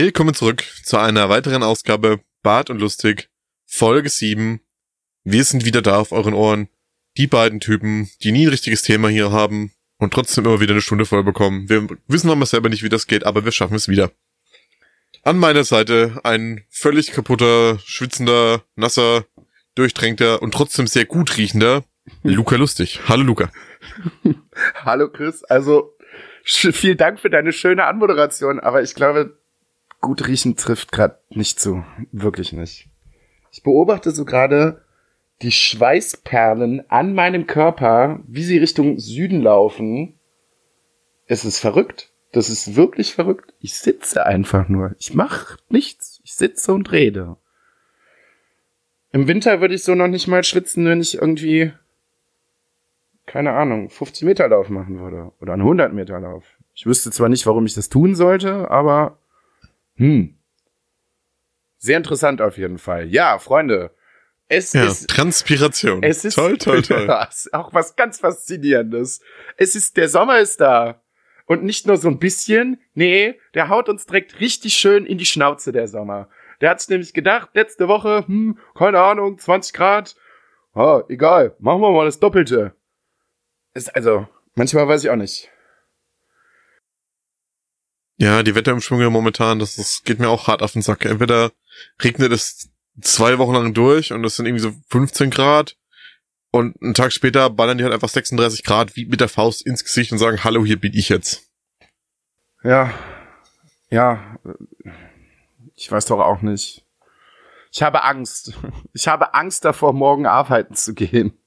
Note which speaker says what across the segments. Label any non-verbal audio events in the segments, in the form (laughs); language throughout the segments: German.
Speaker 1: Willkommen zurück zu einer weiteren Ausgabe Bart und Lustig, Folge 7. Wir sind wieder da auf euren Ohren. Die beiden Typen, die nie ein richtiges Thema hier haben und trotzdem immer wieder eine Stunde voll bekommen. Wir wissen noch mal selber nicht, wie das geht, aber wir schaffen es wieder. An meiner Seite ein völlig kaputter, schwitzender, nasser, durchtränkter und trotzdem sehr gut riechender Luca Lustig. Hallo Luca. (laughs)
Speaker 2: Hallo Chris, also vielen Dank für deine schöne Anmoderation, aber ich glaube, gut riechen trifft gerade nicht zu, wirklich nicht. Ich beobachte so gerade die Schweißperlen an meinem Körper, wie sie Richtung Süden laufen. Es ist verrückt. Das ist wirklich verrückt. Ich sitze einfach nur. Ich mache nichts. Ich sitze und rede. Im Winter würde ich so noch nicht mal schwitzen, wenn ich irgendwie keine Ahnung, 50 Meter Lauf machen würde. Oder einen 100 Meter Lauf. Ich wüsste zwar nicht, warum ich das tun sollte, aber, hm. Sehr interessant auf jeden Fall. Ja, Freunde. Es
Speaker 1: Ja,
Speaker 2: ist,
Speaker 1: Transpiration.
Speaker 2: es ist,
Speaker 1: toll, toll, (laughs) toll.
Speaker 2: Auch was ganz Faszinierendes. Es ist, der Sommer ist da. Und nicht nur so ein bisschen. Nee, der haut uns direkt richtig schön in die Schnauze, der Sommer. Der hat sich nämlich gedacht, letzte Woche, hm, keine Ahnung, 20 Grad. Ah, egal, machen wir mal das Doppelte. Ist also, manchmal weiß ich auch nicht.
Speaker 1: Ja, die Wetterumschwünge momentan, das, das geht mir auch hart auf den Sack. Entweder regnet es zwei Wochen lang durch und es sind irgendwie so 15 Grad und einen Tag später ballern die halt einfach 36 Grad wie mit der Faust ins Gesicht und sagen, hallo, hier bin ich jetzt.
Speaker 2: Ja, ja, ich weiß doch auch nicht. Ich habe Angst. Ich habe Angst davor, morgen arbeiten zu gehen.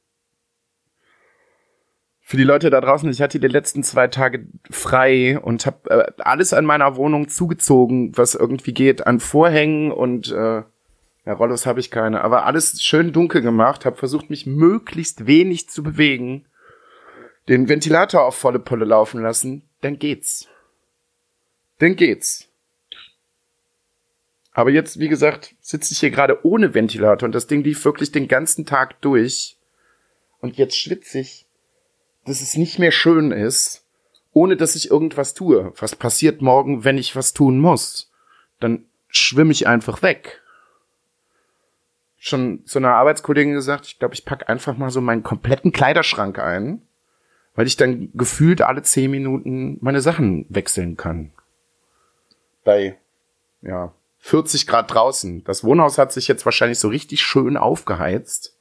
Speaker 2: Für die Leute da draußen, ich hatte die letzten zwei Tage frei und habe äh, alles an meiner Wohnung zugezogen, was irgendwie geht, an Vorhängen und äh, ja, Rollos habe ich keine, aber alles schön dunkel gemacht, habe versucht, mich möglichst wenig zu bewegen, den Ventilator auf volle Pulle laufen lassen, dann geht's. Dann geht's. Aber jetzt, wie gesagt, sitze ich hier gerade ohne Ventilator und das Ding lief wirklich den ganzen Tag durch. Und jetzt schwitze ich, dass es nicht mehr schön ist, ohne dass ich irgendwas tue. Was passiert morgen, wenn ich was tun muss? Dann schwimme ich einfach weg. Schon zu einer Arbeitskollegin gesagt, ich glaube, ich pack einfach mal so meinen kompletten Kleiderschrank ein, weil ich dann gefühlt alle zehn Minuten meine Sachen wechseln kann. Bei, ja, 40 Grad draußen. Das Wohnhaus hat sich jetzt wahrscheinlich so richtig schön aufgeheizt.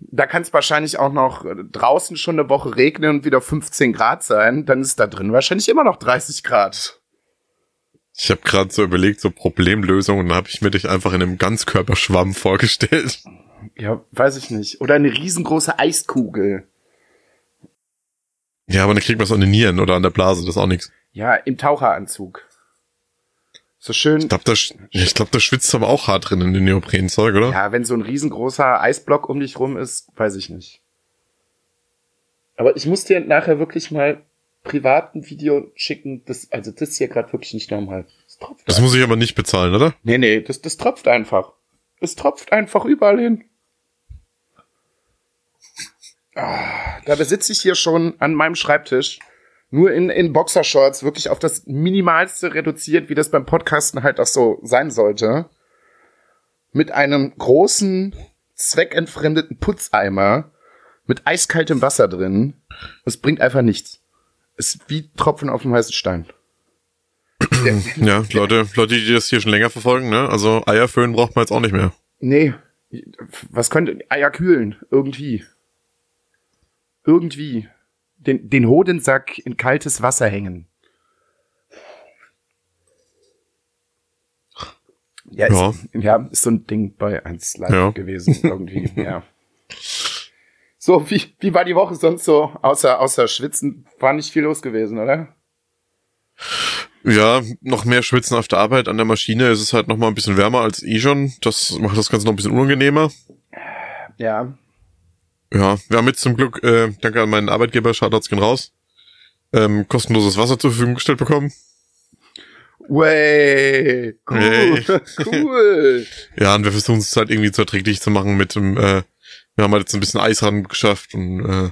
Speaker 2: Da kann es wahrscheinlich auch noch äh, draußen schon eine Woche regnen und wieder 15 Grad sein. Dann ist da drin wahrscheinlich immer noch 30 Grad.
Speaker 1: Ich habe gerade so überlegt, so Problemlösung, und dann habe ich mir dich einfach in einem Ganzkörperschwamm vorgestellt.
Speaker 2: Ja, weiß ich nicht. Oder eine riesengroße Eiskugel.
Speaker 1: Ja, aber dann kriegt man es an den Nieren oder an der Blase, das ist auch nichts.
Speaker 2: Ja, im Taucheranzug. So schön.
Speaker 1: Ich glaube, da, sch- ich glaub, da schwitzt aber auch hart drin in den Neoprenzeug, oder?
Speaker 2: Ja, wenn so ein riesengroßer Eisblock um dich rum ist, weiß ich nicht. Aber ich muss dir nachher wirklich mal privat ein Video schicken. Das, also das ist hier gerade wirklich nicht normal. Das tropft
Speaker 1: Das muss ich aber nicht bezahlen, oder?
Speaker 2: Nee, nee, das, das tropft einfach. Es tropft einfach überall hin. Ah, dabei sitze ich hier schon an meinem Schreibtisch, nur in, in Boxershorts, wirklich auf das Minimalste reduziert, wie das beim Podcasten halt auch so sein sollte. Mit einem großen, zweckentfremdeten Putzeimer mit eiskaltem Wasser drin. Es bringt einfach nichts. Es ist wie Tropfen auf dem heißen Stein. (clears throat)
Speaker 1: Ja, Leute, Leute, die das hier schon länger verfolgen, ne? Also Eierföhn braucht man jetzt auch nicht mehr.
Speaker 2: Nee. Was könnte Eier kühlen? Irgendwie. Irgendwie. Den, den Hodensack in kaltes Wasser hängen. Ja, ist, ja. ist so ein Ding bei 1 Live
Speaker 1: Ja.
Speaker 2: gewesen, (laughs) irgendwie, ja. So, wie, wie war die Woche sonst so? Außer, außer Schwitzen war nicht viel los gewesen, oder?
Speaker 1: Ja, noch mehr Schwitzen auf der Arbeit. An der Maschine ist es halt noch mal ein bisschen wärmer als eh schon. Das macht das Ganze noch ein bisschen unangenehmer.
Speaker 2: Ja.
Speaker 1: Ja, wir haben jetzt zum Glück, äh, danke an meinen Arbeitgeber, Shoutouts gehen raus, ähm, kostenloses Wasser zur Verfügung gestellt bekommen.
Speaker 2: Way, cool,
Speaker 1: Hey. (laughs) (laughs)
Speaker 2: cool.
Speaker 1: Ja, und wir versuchen es halt irgendwie zu erträglich zu machen mit dem, äh, wir haben halt jetzt ein bisschen Eis ran geschafft und äh,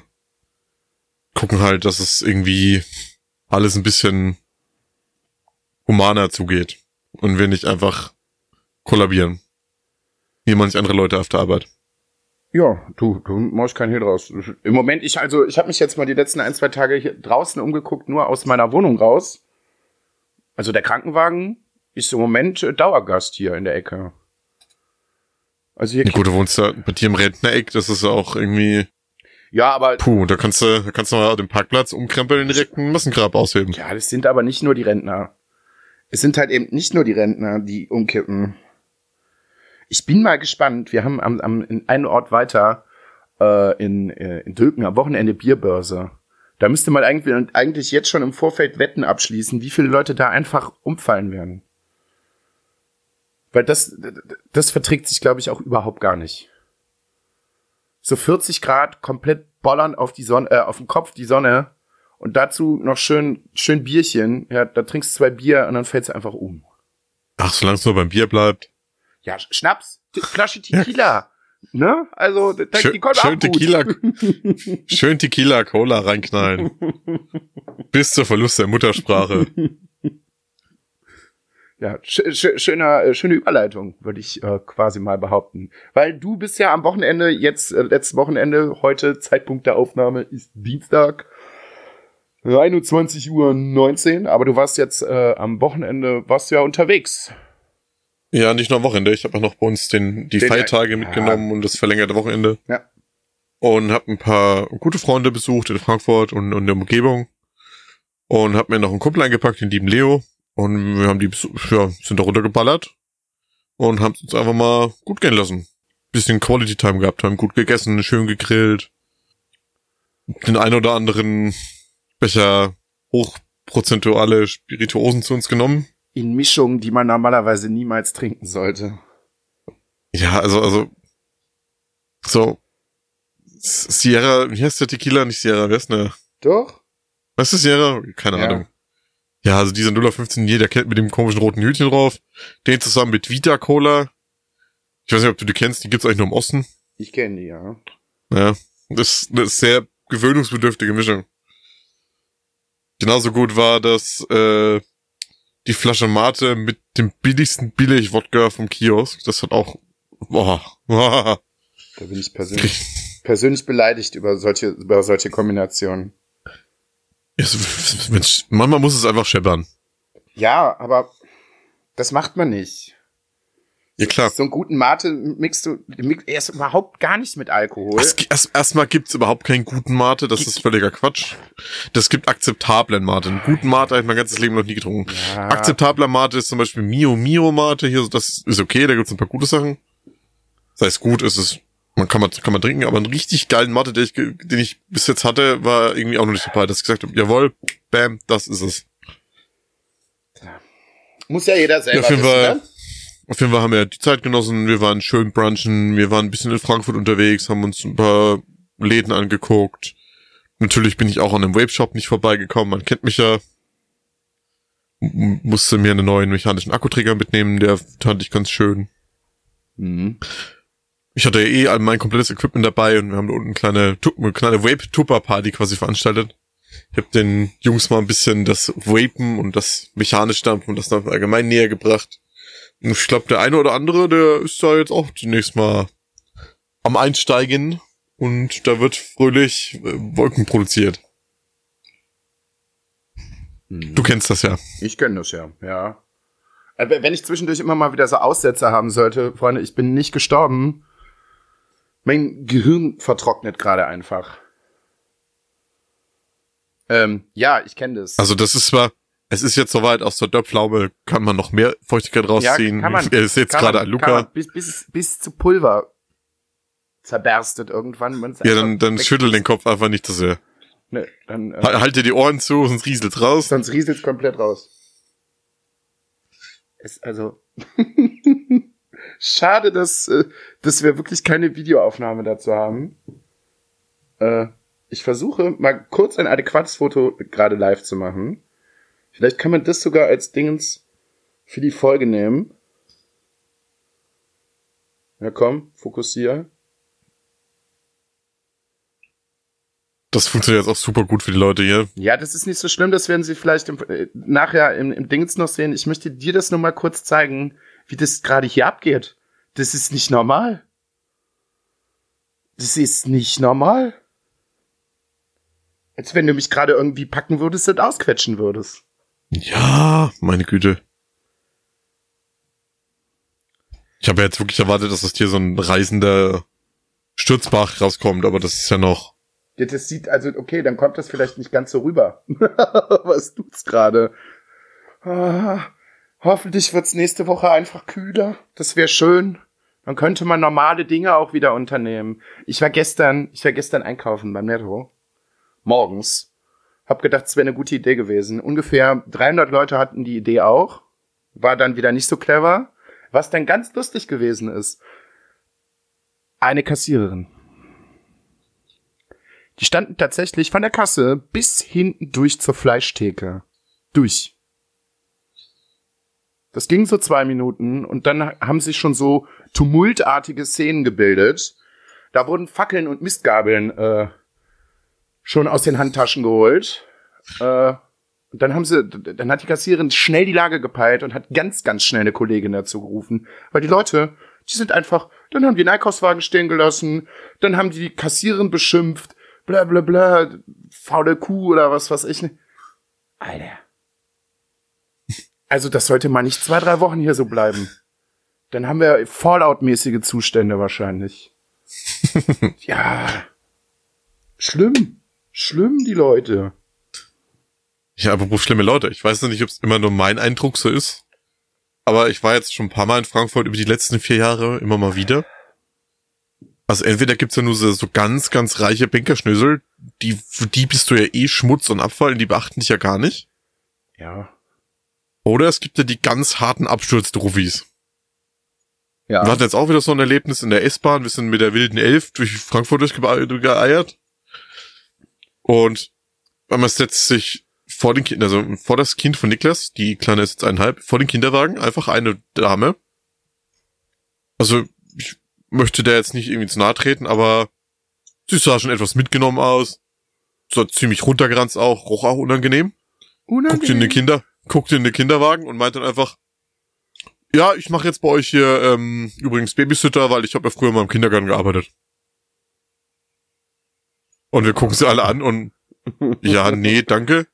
Speaker 1: gucken halt, dass es irgendwie alles ein bisschen humaner zugeht und wir nicht einfach kollabieren. Wie manch andere Leute auf der Arbeit.
Speaker 2: Ja, du, du machst keinen Hehl draus. Im Moment, ich, also, ich habe mich jetzt mal die letzten ein, zwei Tage hier draußen umgeguckt, nur aus meiner Wohnung raus. Also der Krankenwagen ist im Moment äh, Dauergast hier in der Ecke. Also hier,
Speaker 1: Ja, gut, du wohnst ja bei dir im Rentnereck, das ist ja auch irgendwie,
Speaker 2: ja, aber
Speaker 1: puh, da kannst du, da kannst du mal den Parkplatz umkrempeln direkt einen Massengrab ausheben.
Speaker 2: Ja, das sind aber nicht nur die Rentner. Es sind halt eben nicht nur die Rentner, die umkippen. Ich bin mal gespannt. Wir haben am, am in einen Ort weiter äh, in, äh, in Dülken am Wochenende Bierbörse. Da müsste man eigentlich, eigentlich jetzt schon im Vorfeld Wetten abschließen, wie viele Leute da einfach umfallen werden. Weil das, das verträgt sich, glaube ich, auch überhaupt gar nicht. So 40 Grad komplett bollern auf die Sonne, äh, auf den Kopf die Sonne und dazu noch schön, schön Bierchen. Ja, da trinkst du zwei Bier und dann fällst du einfach um.
Speaker 1: Ach, solange es nur beim Bier bleibt.
Speaker 2: Ja, Sch- Schnaps, Flasche Tequila. (laughs) Ne? Also, da, die
Speaker 1: Schön,
Speaker 2: kommt auch
Speaker 1: schön. Tequila, (laughs) schön Tequila Cola reinknallen. (laughs) Bis zur Verlust der Muttersprache.
Speaker 2: Ja, sch sch schöner, äh, schöne Überleitung, würde ich äh, quasi mal behaupten. Weil du bist ja am Wochenende, jetzt, äh, letztes Wochenende, heute Zeitpunkt der Aufnahme ist Dienstag, 21 Uhr 19, aber du warst jetzt äh, am Wochenende, warst du ja unterwegs.
Speaker 1: Ja, nicht nur am Wochenende. Ich habe auch noch bei uns den, die
Speaker 2: Den-
Speaker 1: Feiertage
Speaker 2: ja.
Speaker 1: mitgenommen und das verlängerte Wochenende.
Speaker 2: Ja.
Speaker 1: Und habe ein paar gute Freunde besucht in Frankfurt und, und der Umgebung. Und habe mir noch einen Kumpel eingepackt, den lieben Leo. Und wir haben die, ja, sind da runtergeballert. Und haben uns einfach mal gut gehen lassen. Bisschen Quality Time gehabt, haben gut gegessen, schön gegrillt. Den ein oder anderen Becher hochprozentuale Spirituosen zu uns genommen.
Speaker 2: In Mischungen, die man normalerweise niemals trinken sollte.
Speaker 1: Ja, also, also, so, Sierra, wie heißt der Tequila? Nicht Sierra, wer ist denn der?
Speaker 2: Doch?
Speaker 1: Was ist Sierra? Keine
Speaker 2: Ja.
Speaker 1: Ahnung. Ja, also dieser 015, jeder kennt mit dem komischen roten Hütchen drauf. Den zusammen mit Vita Cola. Ich weiß nicht, ob du die kennst, die gibt's eigentlich nur im Osten.
Speaker 2: Ich kenne die, ja.
Speaker 1: Ja, das ist eine sehr gewöhnungsbedürftige Mischung. Genauso gut war das, äh, die Flasche Mate mit dem billigsten Billig-Wodka vom Kiosk. Das hat auch, boah, (laughs) boah.
Speaker 2: Da bin ich persönlich, persönlich beleidigt über solche, über solche Kombinationen.
Speaker 1: Mensch, manchmal muss es einfach scheppern.
Speaker 2: Ja, aber das macht man nicht.
Speaker 1: Ja klar.
Speaker 2: So einen guten Mate mixt du mix, erst überhaupt gar nicht mit Alkohol.
Speaker 1: Es, erst, erstmal gibt's überhaupt keinen guten Mate, das ist völliger Quatsch. Das gibt akzeptablen Mate. Einen guten Mate habe ich mein ganzes Leben noch nie getrunken.
Speaker 2: Ja.
Speaker 1: Akzeptabler Mate ist zum Beispiel Mio Mio Mate hier, das ist okay, da gibt's ein paar gute Sachen. Das heißt, gut ist es, man kann man, kann man trinken, aber einen richtig geilen Mate, den ich, den ich bis jetzt hatte, war irgendwie auch noch nicht dabei, dass ich gesagt habe, jawohl, bam, das ist es.
Speaker 2: Muss ja jeder selber
Speaker 1: Ja,
Speaker 2: wissen,
Speaker 1: Fall.
Speaker 2: ne?
Speaker 1: Auf jeden Fall haben wir die Zeit genossen, wir waren schön brunchen, wir waren ein bisschen in Frankfurt unterwegs, haben uns ein paar Läden angeguckt. Natürlich bin ich auch an einem Vape-Shop nicht vorbeigekommen, man kennt mich ja. M musste mir einen neuen mechanischen Akkuträger mitnehmen, der fand ich ganz schön.
Speaker 2: Mhm.
Speaker 1: Ich hatte ja eh all mein komplettes Equipment dabei und wir haben da unten eine kleine, eine kleine Vape-Tupper-Party quasi veranstaltet. Ich habe den Jungs mal ein bisschen das Vapen und das mechanisch Stampfen und das dann allgemein näher gebracht. Ich glaube, der eine oder andere, der ist da jetzt auch zunächst mal am Einsteigen und da wird fröhlich äh, Wolken produziert. Du kennst das ja.
Speaker 2: Ich kenne das ja, ja. Aber wenn ich zwischendurch immer mal wieder so Aussätze haben sollte, Freunde, ich bin nicht gestorben. Mein Gehirn vertrocknet gerade einfach. Ähm, ja, ich kenne das.
Speaker 1: Also das ist zwar, es ist jetzt soweit, aus der Dörrpflaume kann man noch mehr Feuchtigkeit rausziehen.
Speaker 2: kann man.
Speaker 1: Er ist jetzt gerade an Luca.
Speaker 2: man, bis, bis, bis zu Pulver zerberstet irgendwann.
Speaker 1: Ja, dann, dann schüttel den Kopf einfach nicht zu sehr.
Speaker 2: Ne, dann, äh,
Speaker 1: Halt dir die Ohren zu, sonst rieselt's raus.
Speaker 2: sonst rieselt's komplett raus. Es, also, (laughs) schade, dass, äh, dass wir wirklich keine Videoaufnahme dazu haben. Äh, ich versuche mal kurz ein adäquates Foto gerade live zu machen. Vielleicht kann man das sogar als Dingens für die Folge nehmen. Ja, komm, fokussier.
Speaker 1: Das funktioniert jetzt auch super gut für die Leute hier.
Speaker 2: Ja, das ist nicht so schlimm, das werden Sie vielleicht im, äh, nachher im, im Dings noch sehen. Ich möchte dir das nur mal kurz zeigen, wie das gerade hier abgeht. Das ist nicht normal. Das ist nicht normal. Als wenn du mich gerade irgendwie packen würdest und ausquetschen würdest.
Speaker 1: Ja, meine Güte. Ich habe jetzt wirklich erwartet, dass das hier so ein reisender Sturzbach rauskommt, aber das ist ja noch.
Speaker 2: Ja, das sieht also, okay, dann kommt das vielleicht nicht ganz so rüber. (laughs) Was tut's gerade? Ah, hoffentlich wird's nächste Woche einfach kühler. Das wäre schön. Dann könnte man normale Dinge auch wieder unternehmen. Ich war gestern, ich war gestern einkaufen beim Netto. Morgens. Hab gedacht, es wäre eine gute Idee gewesen. Ungefähr 300 Leute hatten die Idee auch. War dann wieder nicht so clever. Was dann ganz lustig gewesen ist. Eine Kassiererin. Die standen tatsächlich von der Kasse bis hinten durch zur Fleischtheke. Durch. Das ging so zwei Minuten und dann haben sich schon so tumultartige Szenen gebildet. Da wurden Fackeln und Mistgabeln äh, schon aus den Handtaschen geholt. Äh, und dann haben sie, dann hat die Kassiererin schnell die Lage gepeilt und hat ganz, ganz schnell eine Kollegin dazu gerufen. Weil die Leute, die sind einfach, dann haben die einen Einkaufswagen stehen gelassen, dann haben die die Kassiererin beschimpft, bla bla bla, faule Kuh oder was weiß ich. Alter. Also das sollte mal nicht zwei, drei Wochen hier so bleiben. Dann haben wir Fallout-mäßige Zustände wahrscheinlich. (laughs) ja. Schlimm. Schlimm, die Leute.
Speaker 1: Ja, apropos schlimme Leute. Ich weiß noch nicht, ob es immer nur mein Eindruck so ist. Aber ich war jetzt schon ein paar Mal in Frankfurt über die letzten vier Jahre immer mal wieder. Also entweder gibt's ja nur so, so ganz, ganz reiche Bankerschnösel, die, für die bist du ja eh Schmutz und Abfall, die beachten dich ja gar nicht.
Speaker 2: Ja.
Speaker 1: Oder es gibt ja die ganz harten Absturzdrufis.
Speaker 2: Ja.
Speaker 1: Wir hatten jetzt auch wieder so ein Erlebnis in der S-Bahn. Wir sind mit der wilden Elf durch Frankfurt durchgeeiert. Und man setzt sich vor den Kind, also vor das Kind von Niklas, die Kleine ist jetzt eineinhalb, vor den Kinderwagen, einfach eine Dame. Also, ich möchte der jetzt nicht irgendwie zu nahe treten, aber sie sah schon etwas mitgenommen aus. So ziemlich runtergeranzt auch, roch auch unangenehm. Guckte in den Kinder, guckte in den Kinderwagen und meinte dann einfach, ja, ich mache jetzt bei euch hier ähm, übrigens Babysitter, weil ich habe ja früher mal im Kindergarten gearbeitet. Und wir gucken sie alle an und (laughs) ja, nee, danke.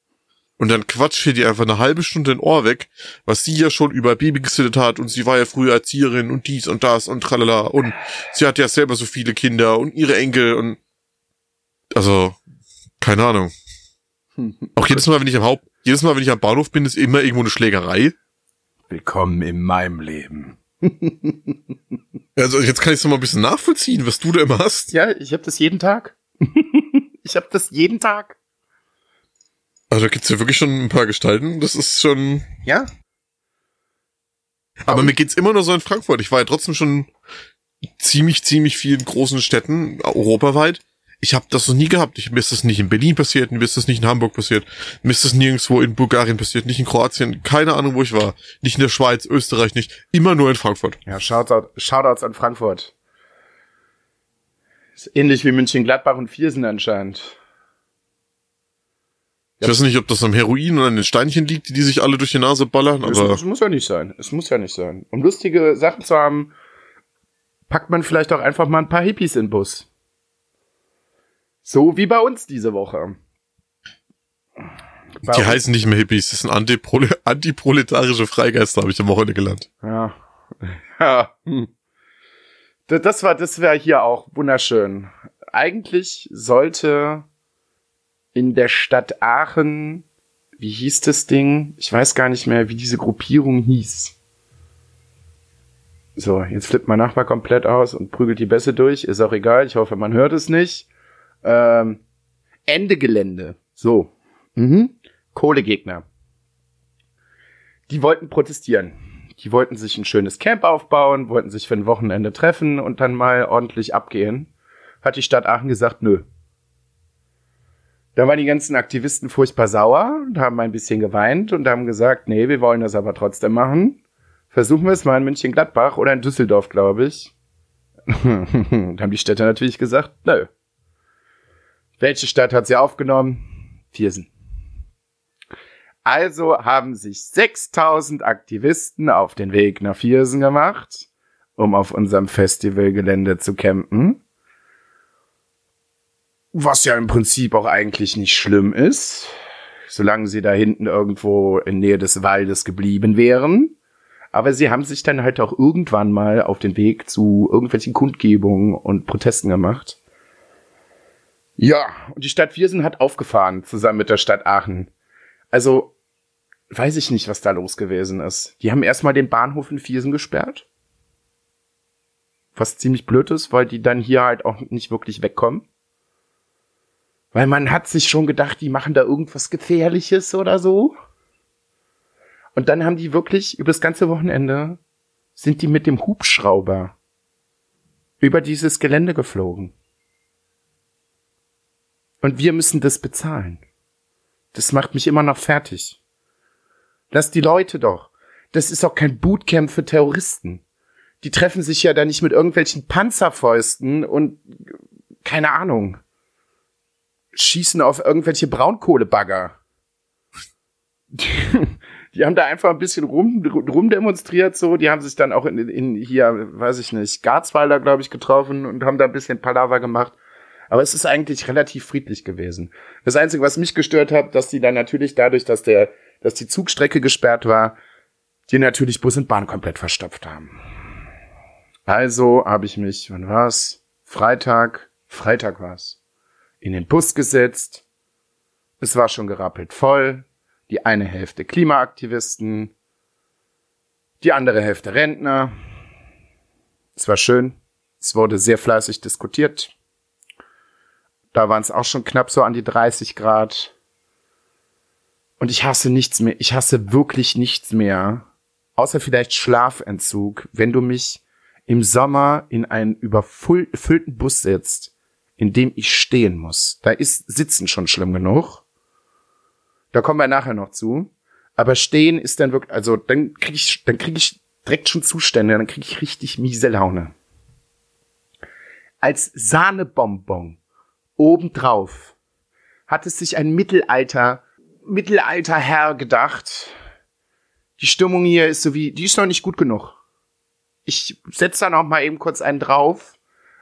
Speaker 1: Und dann quatscht hier die einfach eine halbe Stunde ein Ohr weg, was sie ja schon über Baby gesittet hat und sie war ja früher Erzieherin und dies und das und tralala und sie hat ja selber so viele Kinder und ihre Enkel und also keine Ahnung. (laughs) Auch jedes Mal, wenn ich am Haupt, jedes Mal, wenn ich am Bahnhof bin, ist immer irgendwo eine Schlägerei.
Speaker 2: Willkommen in meinem Leben.
Speaker 1: Also jetzt kann ich es mal ein bisschen nachvollziehen, was du da immer hast.
Speaker 2: Ja, ich habe das jeden Tag. (laughs) ich habe das jeden Tag.
Speaker 1: Also da gibt's ja wirklich schon ein paar Gestalten. Das ist schon.
Speaker 2: Ja?
Speaker 1: Aber mir geht's immer nur so in Frankfurt. Ich war ja trotzdem schon ziemlich, ziemlich vielen großen Städten europaweit. Ich habe das noch nie gehabt. Ich, mir ist das nicht in Berlin passiert, mir ist das nicht in Hamburg passiert, mir ist das nirgendwo in Bulgarien passiert, nicht in Kroatien, keine Ahnung, wo ich war. Nicht in der Schweiz, Österreich nicht. Immer nur in Frankfurt.
Speaker 2: Ja, Shoutout, Shoutouts an Frankfurt. Ist ähnlich wie München-Gladbach und Viersen anscheinend.
Speaker 1: Ich weiß nicht, ob das am Heroin oder an den Steinchen liegt, die, die sich alle durch die Nase ballern,
Speaker 2: Es,
Speaker 1: aber
Speaker 2: es muss ja nicht sein. Es muss ja nicht sein. Um lustige Sachen zu haben, packt man vielleicht auch einfach mal ein paar Hippies in den Bus. So wie bei uns diese Woche. Bei
Speaker 1: die
Speaker 2: uns-
Speaker 1: heißen nicht mehr Hippies. Das sind Antiprole (laughs) antiproletarische Freigeister, habe ich am Wochenende gelernt.
Speaker 2: Ja. (laughs) ja. Hm. Da- Das war, das wäre hier auch wunderschön. Eigentlich sollte in der Stadt Aachen, wie hieß das Ding? Ich weiß gar nicht mehr, wie diese Gruppierung hieß. So, jetzt flippt mein Nachbar komplett aus und prügelt die Bässe durch. Ist auch egal. Ich hoffe, man hört es nicht. Ähm, Ende Gelände. So. Mhm. Kohlegegner. Die wollten protestieren. Die wollten sich ein schönes Camp aufbauen, wollten sich für ein Wochenende treffen und dann mal ordentlich abgehen. Hat die Stadt Aachen gesagt, nö. Da waren die ganzen Aktivisten furchtbar sauer und haben ein bisschen geweint und haben gesagt, nee, wir wollen das aber trotzdem machen. Versuchen wir es mal in München-Gladbach oder in Düsseldorf, glaube ich. (laughs) da haben die Städte natürlich gesagt, nö. Welche Stadt hat sie aufgenommen? Viersen. Also haben sich 6000 Aktivisten auf den Weg nach Viersen gemacht, um auf unserem Festivalgelände zu campen. Was ja im Prinzip auch eigentlich nicht schlimm ist, solange sie da hinten irgendwo in Nähe des Waldes geblieben wären. Aber sie haben sich dann halt auch irgendwann mal auf den Weg zu irgendwelchen Kundgebungen und Protesten gemacht. Ja, und die Stadt Viersen hat aufgefahren, zusammen mit der Stadt Aachen. Also, weiß ich nicht, was da los gewesen ist. Die haben erstmal den Bahnhof in Viersen gesperrt. Was ziemlich blöd ist, weil die dann hier halt auch nicht wirklich wegkommen. Weil man hat sich schon gedacht, die machen da irgendwas Gefährliches oder so. Und dann haben die wirklich über das ganze Wochenende sind die mit dem Hubschrauber über dieses Gelände geflogen. Und wir müssen das bezahlen. Das macht mich immer noch fertig. Lass die Leute doch. Das ist auch kein Bootcamp für Terroristen. Die treffen sich ja da nicht mit irgendwelchen Panzerfäusten und keine Ahnung. Schießen auf irgendwelche Braunkohlebagger. Die, (laughs) die haben da einfach ein bisschen rum, rum demonstriert so. Die haben sich dann auch in, in hier, weiß ich nicht, Garzweiler, glaube ich, getroffen und haben da ein bisschen Palaver gemacht. Aber es ist eigentlich relativ friedlich gewesen. Das Einzige, was mich gestört hat, dass die dann natürlich dadurch, dass der, dass die Zugstrecke gesperrt war, die natürlich Bus und Bahn komplett verstopft haben. Also habe ich mich, wann war's? Freitag, Freitag war's, in den Bus gesetzt. Es war schon gerappelt voll. Die eine Hälfte Klimaaktivisten, die andere Hälfte Rentner. Es war schön. Es wurde sehr fleißig diskutiert. Da waren es auch schon knapp so an die 30 Grad. Und ich hasse nichts mehr. Ich hasse wirklich nichts mehr. Außer vielleicht Schlafentzug, wenn du mich im Sommer in einen überfüllten Bus setzt, in dem ich stehen muss. Da ist Sitzen schon schlimm genug. Da kommen wir nachher noch zu. Aber stehen ist dann wirklich, also dann krieg ich, dann krieg ich direkt schon Zustände, dann krieg ich richtig miese Laune. Als Sahnebonbon obendrauf hat es sich ein Mittelalter, Mittelalter Herr gedacht. Die Stimmung hier ist so wie, die ist noch nicht gut genug. Ich setz da noch mal eben kurz einen drauf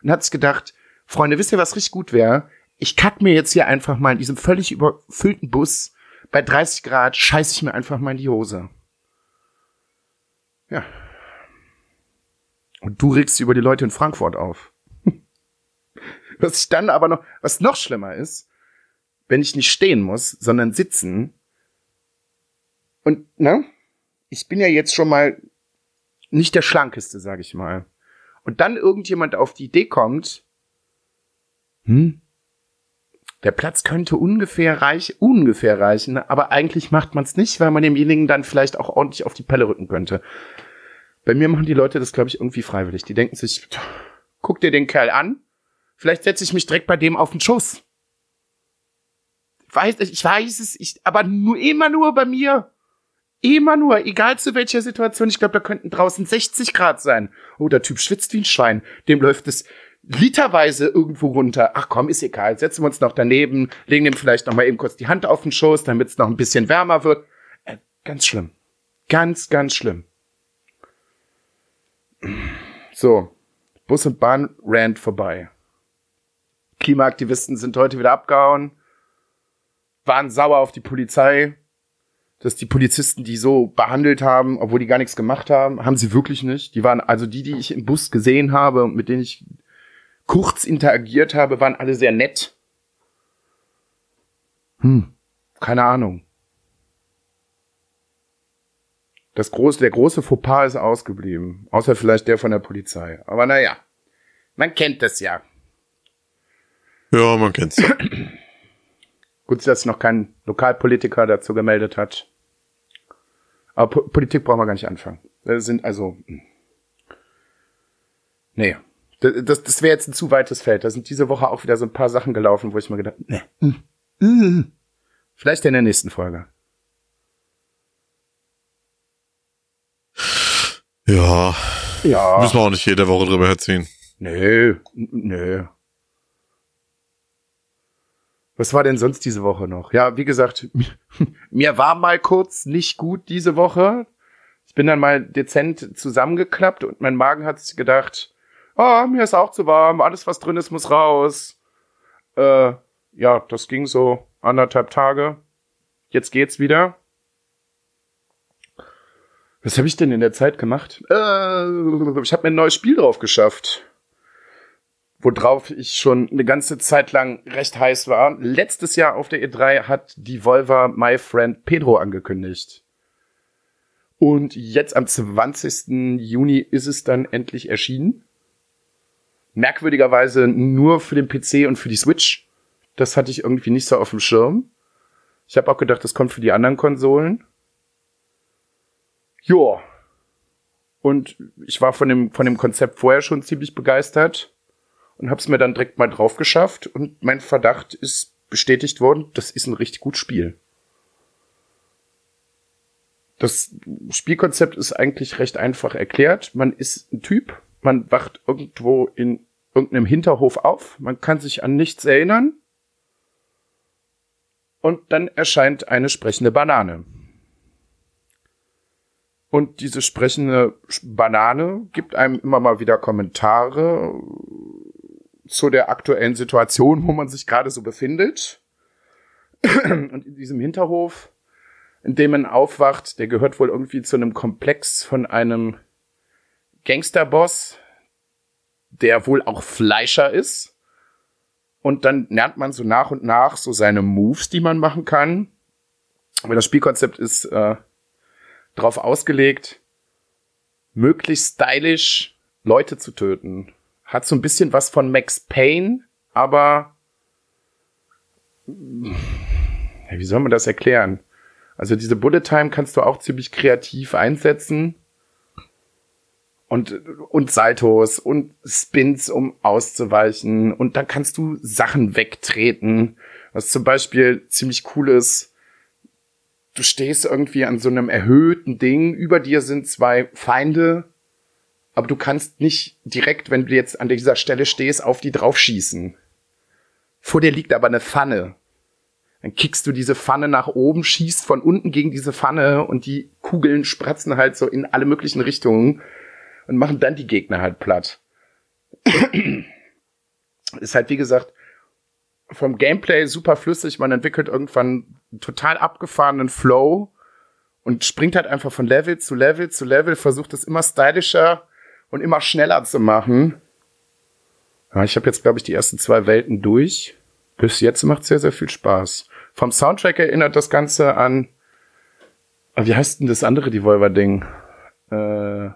Speaker 2: und hat sich gedacht, Freunde, wisst ihr, was richtig gut wäre? Ich kack mir jetzt hier einfach mal in diesem völlig überfüllten Bus bei 30 Grad scheiß ich mir einfach mal in die Hose. Ja. Und du regst über die Leute in Frankfurt auf. (laughs) Was ich dann aber noch, was noch schlimmer ist, wenn ich nicht stehen muss, sondern sitzen. Und, ne? Ich bin ja jetzt schon mal nicht der schlankeste, sag ich mal. Und dann irgendjemand auf die Idee kommt, hm, der Platz könnte ungefähr reich, ungefähr reichen, aber eigentlich macht man es nicht, weil man demjenigen dann vielleicht auch ordentlich auf die Pelle rücken könnte. Bei mir machen die Leute das, glaube ich, irgendwie freiwillig. Die denken sich, guck dir den Kerl an, Vielleicht setze ich mich direkt bei dem auf den Schuss. Ich weiß, ich weiß es, ich, aber nur immer nur bei mir. Immer nur, egal zu welcher Situation. Ich glaube, da könnten draußen 60 Grad sein. Oh, der Typ schwitzt wie ein Schwein. Dem läuft es literweise irgendwo runter. Ach komm, ist egal. Setzen wir uns noch daneben, legen dem vielleicht noch mal eben kurz die Hand auf den Schoß, damit es noch ein bisschen wärmer wird. Äh, ganz schlimm. Ganz, ganz schlimm. So. Bus und Bahn rant vorbei. Klimaaktivisten sind heute wieder abgehauen, waren sauer auf die Polizei, dass die Polizisten die so behandelt haben, obwohl die gar nichts gemacht haben, haben sie wirklich nicht. Die waren also die, die ich im Bus gesehen habe und mit denen ich kurz interagiert habe, waren alle sehr nett. Hm, keine Ahnung. Das große, der große Fauxpas ist ausgeblieben. Außer vielleicht der von der Polizei. Aber naja, man kennt das ja.
Speaker 1: Ja, man kennt's. (clears throat)
Speaker 2: Gut, dass noch kein Lokalpolitiker dazu gemeldet hat. Aber po Politik brauchen wir gar nicht anfangen. Das sind also. Hm. Nee. Das, das, das wäre jetzt ein zu weites Feld. Da sind diese Woche auch wieder so ein paar Sachen gelaufen, wo ich mir gedacht, nee. Vielleicht in der nächsten Folge.
Speaker 1: Ja.
Speaker 2: Ja.
Speaker 1: Müssen wir auch nicht jede Woche drüber herziehen.
Speaker 2: Nö, nö. Was war denn sonst diese Woche noch? Ja, wie gesagt, (laughs) mir war mal kurz nicht gut diese Woche. Ich bin dann mal dezent zusammengeklappt und mein Magen hat sich gedacht, ah, oh, mir ist auch zu warm, alles was drin ist muss raus. Äh, ja, das ging so anderthalb Tage. Jetzt geht's wieder. Was habe ich denn in der Zeit gemacht? Äh, ich habe mir ein neues Spiel drauf geschafft. Worauf ich schon eine ganze Zeit lang recht heiß war. Letztes Jahr auf der E3 hat die Volva My Friend Pedro angekündigt. Und jetzt am 20. Juni ist es dann endlich erschienen. Merkwürdigerweise nur für den PC und für die Switch. Das hatte ich irgendwie nicht so auf dem Schirm. Ich habe auch gedacht, das kommt für die anderen Konsolen. Joa. Und ich war von dem, von dem Konzept vorher schon ziemlich begeistert und hab's mir dann direkt mal drauf geschafft und mein Verdacht ist bestätigt worden, das ist ein richtig gutes Spiel. Das Spielkonzept ist eigentlich recht einfach erklärt. Man ist ein Typ, man wacht irgendwo in irgendeinem Hinterhof auf, man kann sich an nichts erinnern und dann erscheint eine sprechende Banane. Und diese sprechende Banane gibt einem immer mal wieder Kommentare zu der aktuellen Situation, wo man sich gerade so befindet. Und in diesem Hinterhof, in dem man aufwacht, der gehört wohl irgendwie zu einem Komplex von einem Gangsterboss, der wohl auch Fleischer ist. Und dann lernt man so nach und nach so seine Moves, die man machen kann. Aber das Spielkonzept ist äh, drauf ausgelegt, möglichst stylisch Leute zu töten. Hat so ein bisschen was von Max Payne, aber wie soll man das erklären? Also diese Bullet Time kannst du auch ziemlich kreativ einsetzen. Und, und Saltos und Spins, um auszuweichen. Und dann kannst du Sachen wegtreten. Was zum Beispiel ziemlich cool ist, du stehst irgendwie an so einem erhöhten Ding, über dir sind zwei Feinde, aber du kannst nicht direkt, wenn du jetzt an dieser Stelle stehst, auf die draufschießen. Vor dir liegt aber eine Pfanne. Dann kickst du diese Pfanne nach oben, schießt von unten gegen diese Pfanne und die Kugeln spratzen halt so in alle möglichen Richtungen und machen dann die Gegner halt platt. (clears throat) Ist halt, wie gesagt, vom Gameplay super flüssig. Man entwickelt irgendwann einen total abgefahrenen Flow und springt halt einfach von Level zu Level zu Level, versucht es immer stylischer und immer schneller zu machen. Ja, ich habe jetzt, glaube ich, die ersten zwei Welten durch. Bis jetzt macht sehr, sehr viel Spaß. Vom Soundtrack erinnert das Ganze an, ah, wie heißt denn das andere Devolver-Ding? Äh,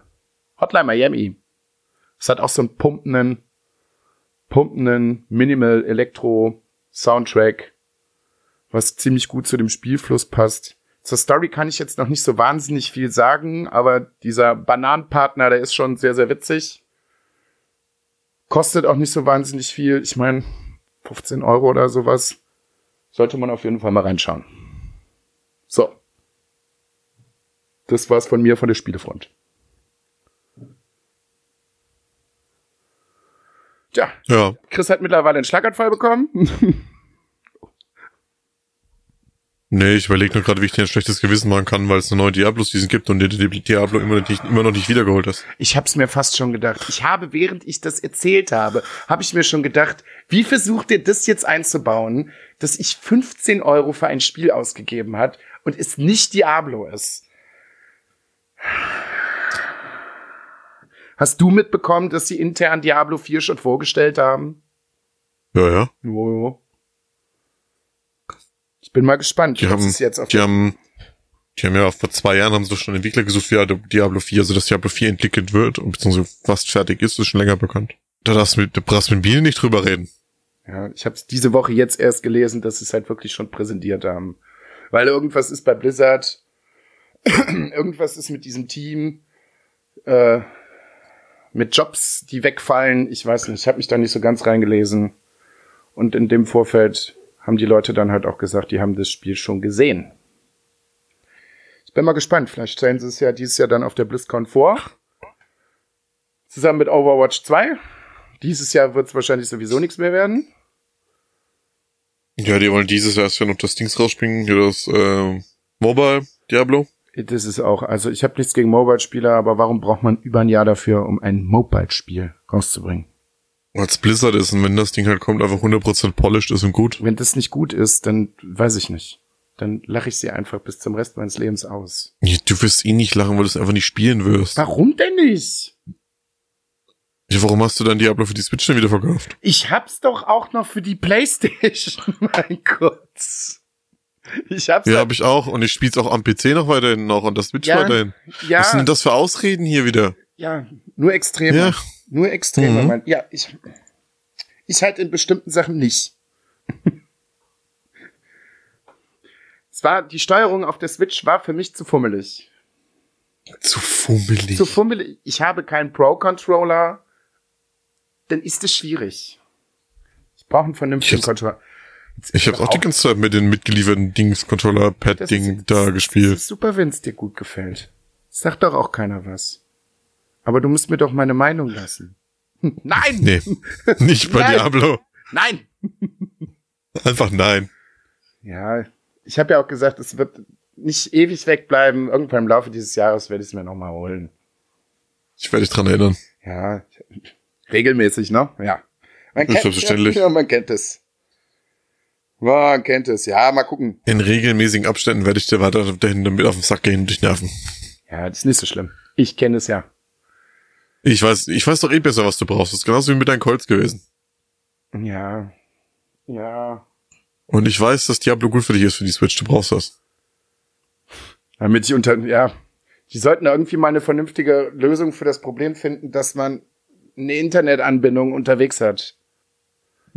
Speaker 2: Hotline Miami. Es hat auch so einen pumpenden, pumpenden Minimal Elektro Soundtrack, was ziemlich gut zu dem Spielfluss passt. Zur Story kann ich jetzt noch nicht so wahnsinnig viel sagen, aber dieser Bananenpartner, der ist schon sehr, sehr witzig. Kostet auch nicht so wahnsinnig viel. Ich meine, 15 Euro oder sowas. Sollte man auf jeden Fall mal reinschauen. So. Das war's von mir von der Spielefront. Tja,
Speaker 1: Ja.
Speaker 2: Chris hat mittlerweile einen Schlaganfall bekommen. (laughs)
Speaker 1: Nee, ich überlege nur gerade, wie ich dir ein schlechtes Gewissen machen kann, weil es eine neue Diablo-Season gibt und dir die Diablo immer noch nicht, immer noch nicht wiedergeholt hast.
Speaker 2: Ich hab's mir fast schon gedacht. Ich habe, während ich das erzählt habe, habe ich mir schon gedacht, wie versucht ihr das jetzt einzubauen, dass ich 15 Euro für ein Spiel ausgegeben hat und es nicht Diablo ist? Hast du mitbekommen, dass sie intern Diablo 4 schon vorgestellt haben?
Speaker 1: Ja, ja.
Speaker 2: Jo, jo. Ich bin mal gespannt.
Speaker 1: Die haben,
Speaker 2: es jetzt auf
Speaker 1: die haben, Die haben ja vor zwei Jahren haben sie schon Entwickler gesucht für Diablo 4, also dass Diablo 4 entwickelt wird und beziehungsweise fast fertig ist, ist schon länger bekannt. Da darfst du mit, da brauchst du mit Bienen nicht drüber reden.
Speaker 2: Ja, ich habe es diese Woche jetzt erst gelesen, dass sie es halt wirklich schon präsentiert haben. Weil irgendwas ist bei Blizzard, (clears throat) irgendwas ist mit diesem Team, äh, mit Jobs, die wegfallen. Ich weiß nicht, ich habe mich da nicht so ganz reingelesen. Und in dem Vorfeld haben die Leute dann halt auch gesagt, die haben das Spiel schon gesehen. Ich bin mal gespannt. Vielleicht stellen sie es ja dieses Jahr dann auf der BlizzCon vor. Zusammen mit Overwatch 2. Dieses Jahr wird es wahrscheinlich sowieso nichts mehr werden.
Speaker 1: Ja, die wollen dieses Jahr erst ja noch das Dings rausspringen, hier das äh, Mobile Diablo.
Speaker 2: Das ist auch, also ich habe nichts gegen Mobile-Spieler, aber warum braucht man über ein Jahr dafür, um ein Mobile-Spiel rauszubringen?
Speaker 1: Als Blizzard ist und wenn das Ding halt kommt, einfach 100% polished ist und gut.
Speaker 2: Wenn das nicht gut ist, dann weiß ich nicht. Dann lache ich sie einfach bis zum Rest meines Lebens aus.
Speaker 1: Du wirst eh nicht lachen, weil du es einfach nicht spielen wirst.
Speaker 2: Warum denn nicht?
Speaker 1: Ja, warum hast du dann Diablo für die Switch dann wieder verkauft?
Speaker 2: Ich hab's doch auch noch für die Playstation, (laughs) mein Gott. Ich hab's
Speaker 1: Ja, hab ich auch. Und ich spiel's auch am PC noch weiterhin noch und das Switch
Speaker 2: Ja,
Speaker 1: weiterhin.
Speaker 2: ja,
Speaker 1: Was sind denn das für Ausreden hier wieder?
Speaker 2: ja, nur extremer.
Speaker 1: Ja.
Speaker 2: Nur extremer,
Speaker 1: Mhm.
Speaker 2: mein. Ja, ich, ich halt in bestimmten Sachen nicht. es war, die Steuerung auf der Switch war für mich zu fummelig.
Speaker 1: Zu fummelig.
Speaker 2: Zu fummelig. Ich habe keinen Pro-Controller. Dann ist es schwierig. Ich brauche einen vernünftigen Controller. Jetzt
Speaker 1: ich habe
Speaker 2: doch
Speaker 1: auch die ganze Zeit mit den mitgelieferten Dings,
Speaker 2: Das
Speaker 1: Controller-Pad-Ding
Speaker 2: ist-
Speaker 1: da
Speaker 2: Das
Speaker 1: gespielt.
Speaker 2: ist super, wenn es dir gut gefällt. Sagt doch auch keiner was. Aber du musst mir doch meine Meinung lassen. (laughs) Nein!
Speaker 1: Nee, nicht bei
Speaker 2: Nein.
Speaker 1: Diablo.
Speaker 2: Nein! (laughs)
Speaker 1: Einfach nein.
Speaker 2: Ja, ich habe ja auch gesagt, es wird nicht ewig wegbleiben. Irgendwann im Laufe dieses Jahres werde ich es mir nochmal holen.
Speaker 1: Ich werde dich dran erinnern.
Speaker 2: Ja, regelmäßig, ne? Ja. Man
Speaker 1: Ist selbstverständlich.
Speaker 2: Ja, man kennt es. Man kennt es. Ja, mal gucken.
Speaker 1: In regelmäßigen Abständen werde ich dir weiter dahin damit auf den Sack gehen und dich nerven.
Speaker 2: Ja, das ist nicht so schlimm. Ich kenne es ja.
Speaker 1: Ich weiß, ich weiß doch eh besser, was du brauchst. Das ist genauso wie mit deinen Colts gewesen.
Speaker 2: Ja. Ja.
Speaker 1: Und ich weiß, dass Diablo gut für dich ist für die Switch. Du brauchst das.
Speaker 2: Damit ich unter, ja. Die sollten da irgendwie mal eine vernünftige Lösung für das Problem finden, dass man eine Internetanbindung unterwegs hat.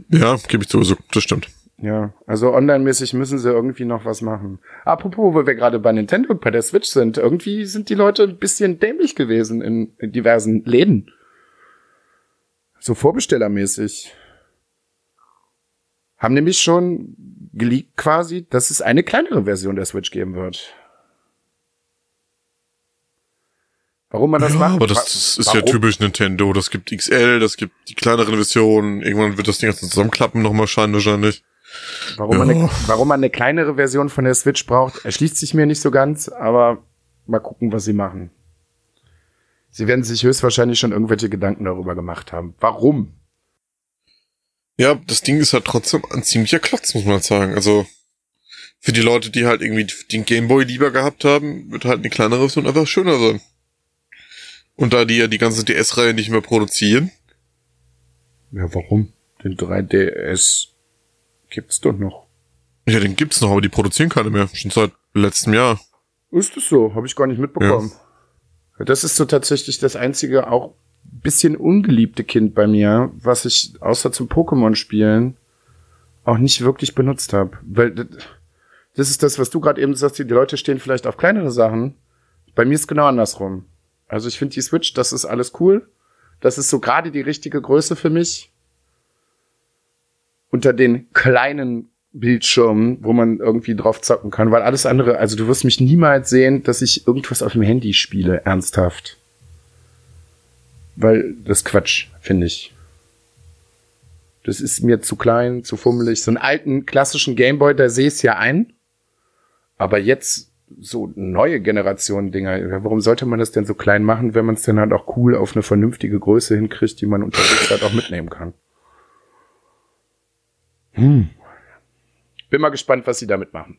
Speaker 1: Ja, gebe ich sowieso. Das stimmt.
Speaker 2: Ja, also online-mäßig müssen sie irgendwie noch was machen. Apropos, wo wir gerade bei Nintendo und bei der Switch sind, irgendwie sind die Leute ein bisschen dämlich gewesen in, in diversen Läden. So vorbestellermäßig. Haben nämlich schon geleakt quasi, dass es eine kleinere Version der Switch geben wird. Warum man das
Speaker 1: ja,
Speaker 2: macht?
Speaker 1: aber das, das ist ja
Speaker 2: warum-
Speaker 1: typisch Nintendo. Das gibt XL, das gibt die kleineren Versionen. Irgendwann wird das Ding ganze zusammenklappen nochmal scheinen wahrscheinlich.
Speaker 2: Warum, man eine, warum man eine kleinere Version von der Switch braucht, erschließt sich mir nicht so ganz, aber mal gucken, was sie machen. Sie werden sich höchstwahrscheinlich schon irgendwelche Gedanken darüber gemacht haben. Warum?
Speaker 1: Ja, das Ding ist halt trotzdem ein ziemlicher Klotz, muss man sagen. Also für die Leute, die halt irgendwie den Gameboy lieber gehabt haben, wird halt eine kleinere Version einfach schöner sein. Und da die ja die ganze DS-Reihe nicht mehr produzieren,
Speaker 2: Ja, warum? Den 3DS gibt's doch noch.
Speaker 1: ja, den gibt's noch, aber die produzieren keine mehr. Schon seit letztem Jahr.
Speaker 2: Ist es so? Habe ich gar nicht mitbekommen. Das ist so tatsächlich das einzige auch bisschen ungeliebte Kind bei mir, was ich außer zum Pokémon-Spielen auch nicht wirklich benutzt habe. Weil das- das ist das, was du gerade eben sagst, die Leute stehen vielleicht auf kleinere Sachen. Bei mir ist genau andersrum. Also ich finde die Switch, das ist alles cool. Das ist so gerade die richtige Größe für mich. Unter den kleinen Bildschirmen, wo man irgendwie drauf zocken kann, weil alles andere, also du wirst mich niemals sehen, dass ich irgendwas auf dem Handy spiele, ernsthaft. Weil das Quatsch, finde ich. Das ist mir zu klein, zu fummelig. So einen alten klassischen Gameboy, da sehe ich es ja ein. Aber jetzt so neue Generation Dinger, warum sollte man das denn so klein machen, wenn man es dann halt auch cool auf eine vernünftige Größe hinkriegt, die man unterwegs halt auch mitnehmen kann? Hm. Bin mal gespannt, was sie damit machen.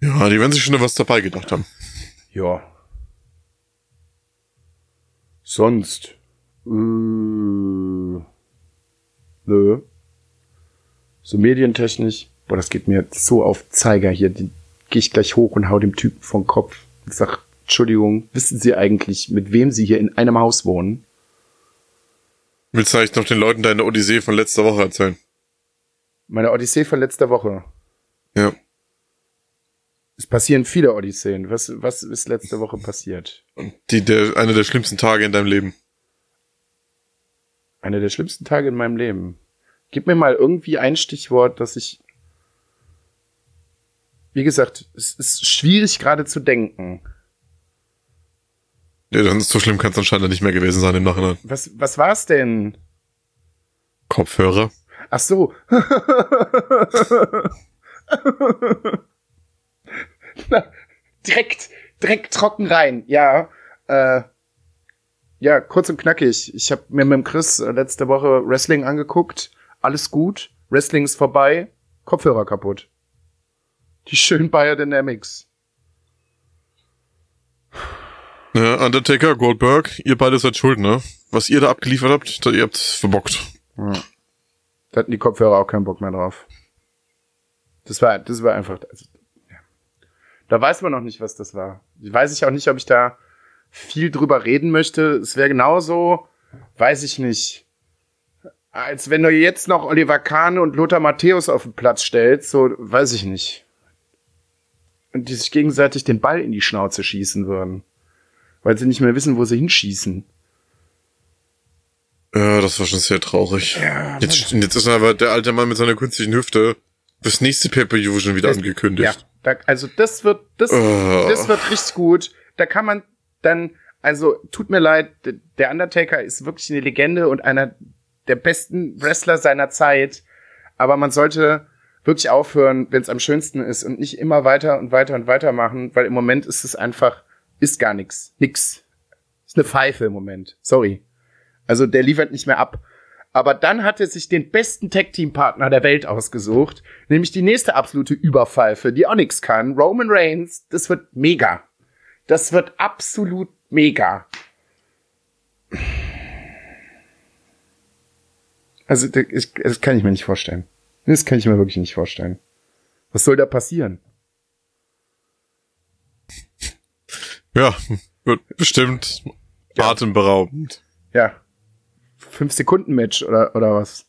Speaker 1: Ja, die werden sich schon was dabei gedacht haben.
Speaker 2: Ja. Sonst. Äh, nö. So medientechnisch. Boah, das geht mir so auf Zeiger hier. Die gehe ich gleich hoch und hau dem Typen vom Kopf und sag, Entschuldigung, wissen Sie eigentlich, mit wem Sie hier in einem Haus wohnen?
Speaker 1: Willst du eigentlich noch den Leuten deine Odyssee von letzter Woche erzählen?
Speaker 2: Meine Odyssee von letzter Woche.
Speaker 1: Ja.
Speaker 2: Es passieren viele Odysseen. Was, was ist letzte Woche passiert?
Speaker 1: Die, der, einer der schlimmsten Tage in deinem Leben.
Speaker 2: Einer der schlimmsten Tage in meinem Leben. Gib mir mal irgendwie ein Stichwort, dass ich. Wie gesagt, es ist schwierig gerade zu denken.
Speaker 1: Ja, dann ist so schlimm kann es anscheinend nicht mehr gewesen sein im Nachhinein.
Speaker 2: Was, was war's denn?
Speaker 1: Kopfhörer.
Speaker 2: Ach so. (laughs) Na, direkt, direkt trocken rein. Ja, äh, ja, kurz und knackig. Ich habe mir mit dem Chris äh, letzte Woche Wrestling angeguckt. Alles gut. Wrestling ist vorbei. Kopfhörer kaputt. Die schönen Bayer
Speaker 1: Ja, Undertaker, Goldberg, ihr beide seid schuld, ne? Was ihr da abgeliefert habt, ihr habt's verbockt.
Speaker 2: Ja. Da hatten die Kopfhörer auch keinen Bock mehr drauf. Das war, das war einfach, also, ja. da weiß man noch nicht, was das war. Weiß ich auch nicht, ob ich da viel drüber reden möchte. Es wäre genauso, weiß ich nicht, als wenn du jetzt noch Oliver Kahn und Lothar Matthäus auf den Platz stellst, so, weiß ich nicht. Und die sich gegenseitig den Ball in die Schnauze schießen würden. Weil sie nicht mehr wissen, wo sie hinschießen.
Speaker 1: Ja, das war schon sehr traurig.
Speaker 2: Ja,
Speaker 1: jetzt, jetzt ist aber der alte Mann mit seiner künstlichen Hüfte das nächste Pay-Per-View schon wieder
Speaker 2: Das-
Speaker 1: angekündigt.
Speaker 2: Ja, da, also das wird, das,
Speaker 1: Oh.
Speaker 2: das wird richtig gut. Da kann man dann, also tut mir leid, der Undertaker ist wirklich eine Legende und einer der besten Wrestler seiner Zeit. Aber man sollte wirklich aufhören, wenn es am schönsten ist und nicht immer weiter und weiter und weiter machen, weil im Moment ist es einfach, ist gar nix. Nix. Ist eine Pfeife im Moment. Sorry. Also der liefert nicht mehr ab. Aber dann hat er sich den besten Tag-Team-Partner der Welt ausgesucht, nämlich die nächste absolute Überpfeife, die auch nix kann, Roman Reigns. Das wird mega. Das wird absolut mega. Also, das kann ich mir nicht vorstellen. Das kann ich mir wirklich nicht vorstellen. Was soll da passieren?
Speaker 1: Ja, wird bestimmt atemberaubend.
Speaker 2: Ja. Fünf Sekunden Match oder, oder was?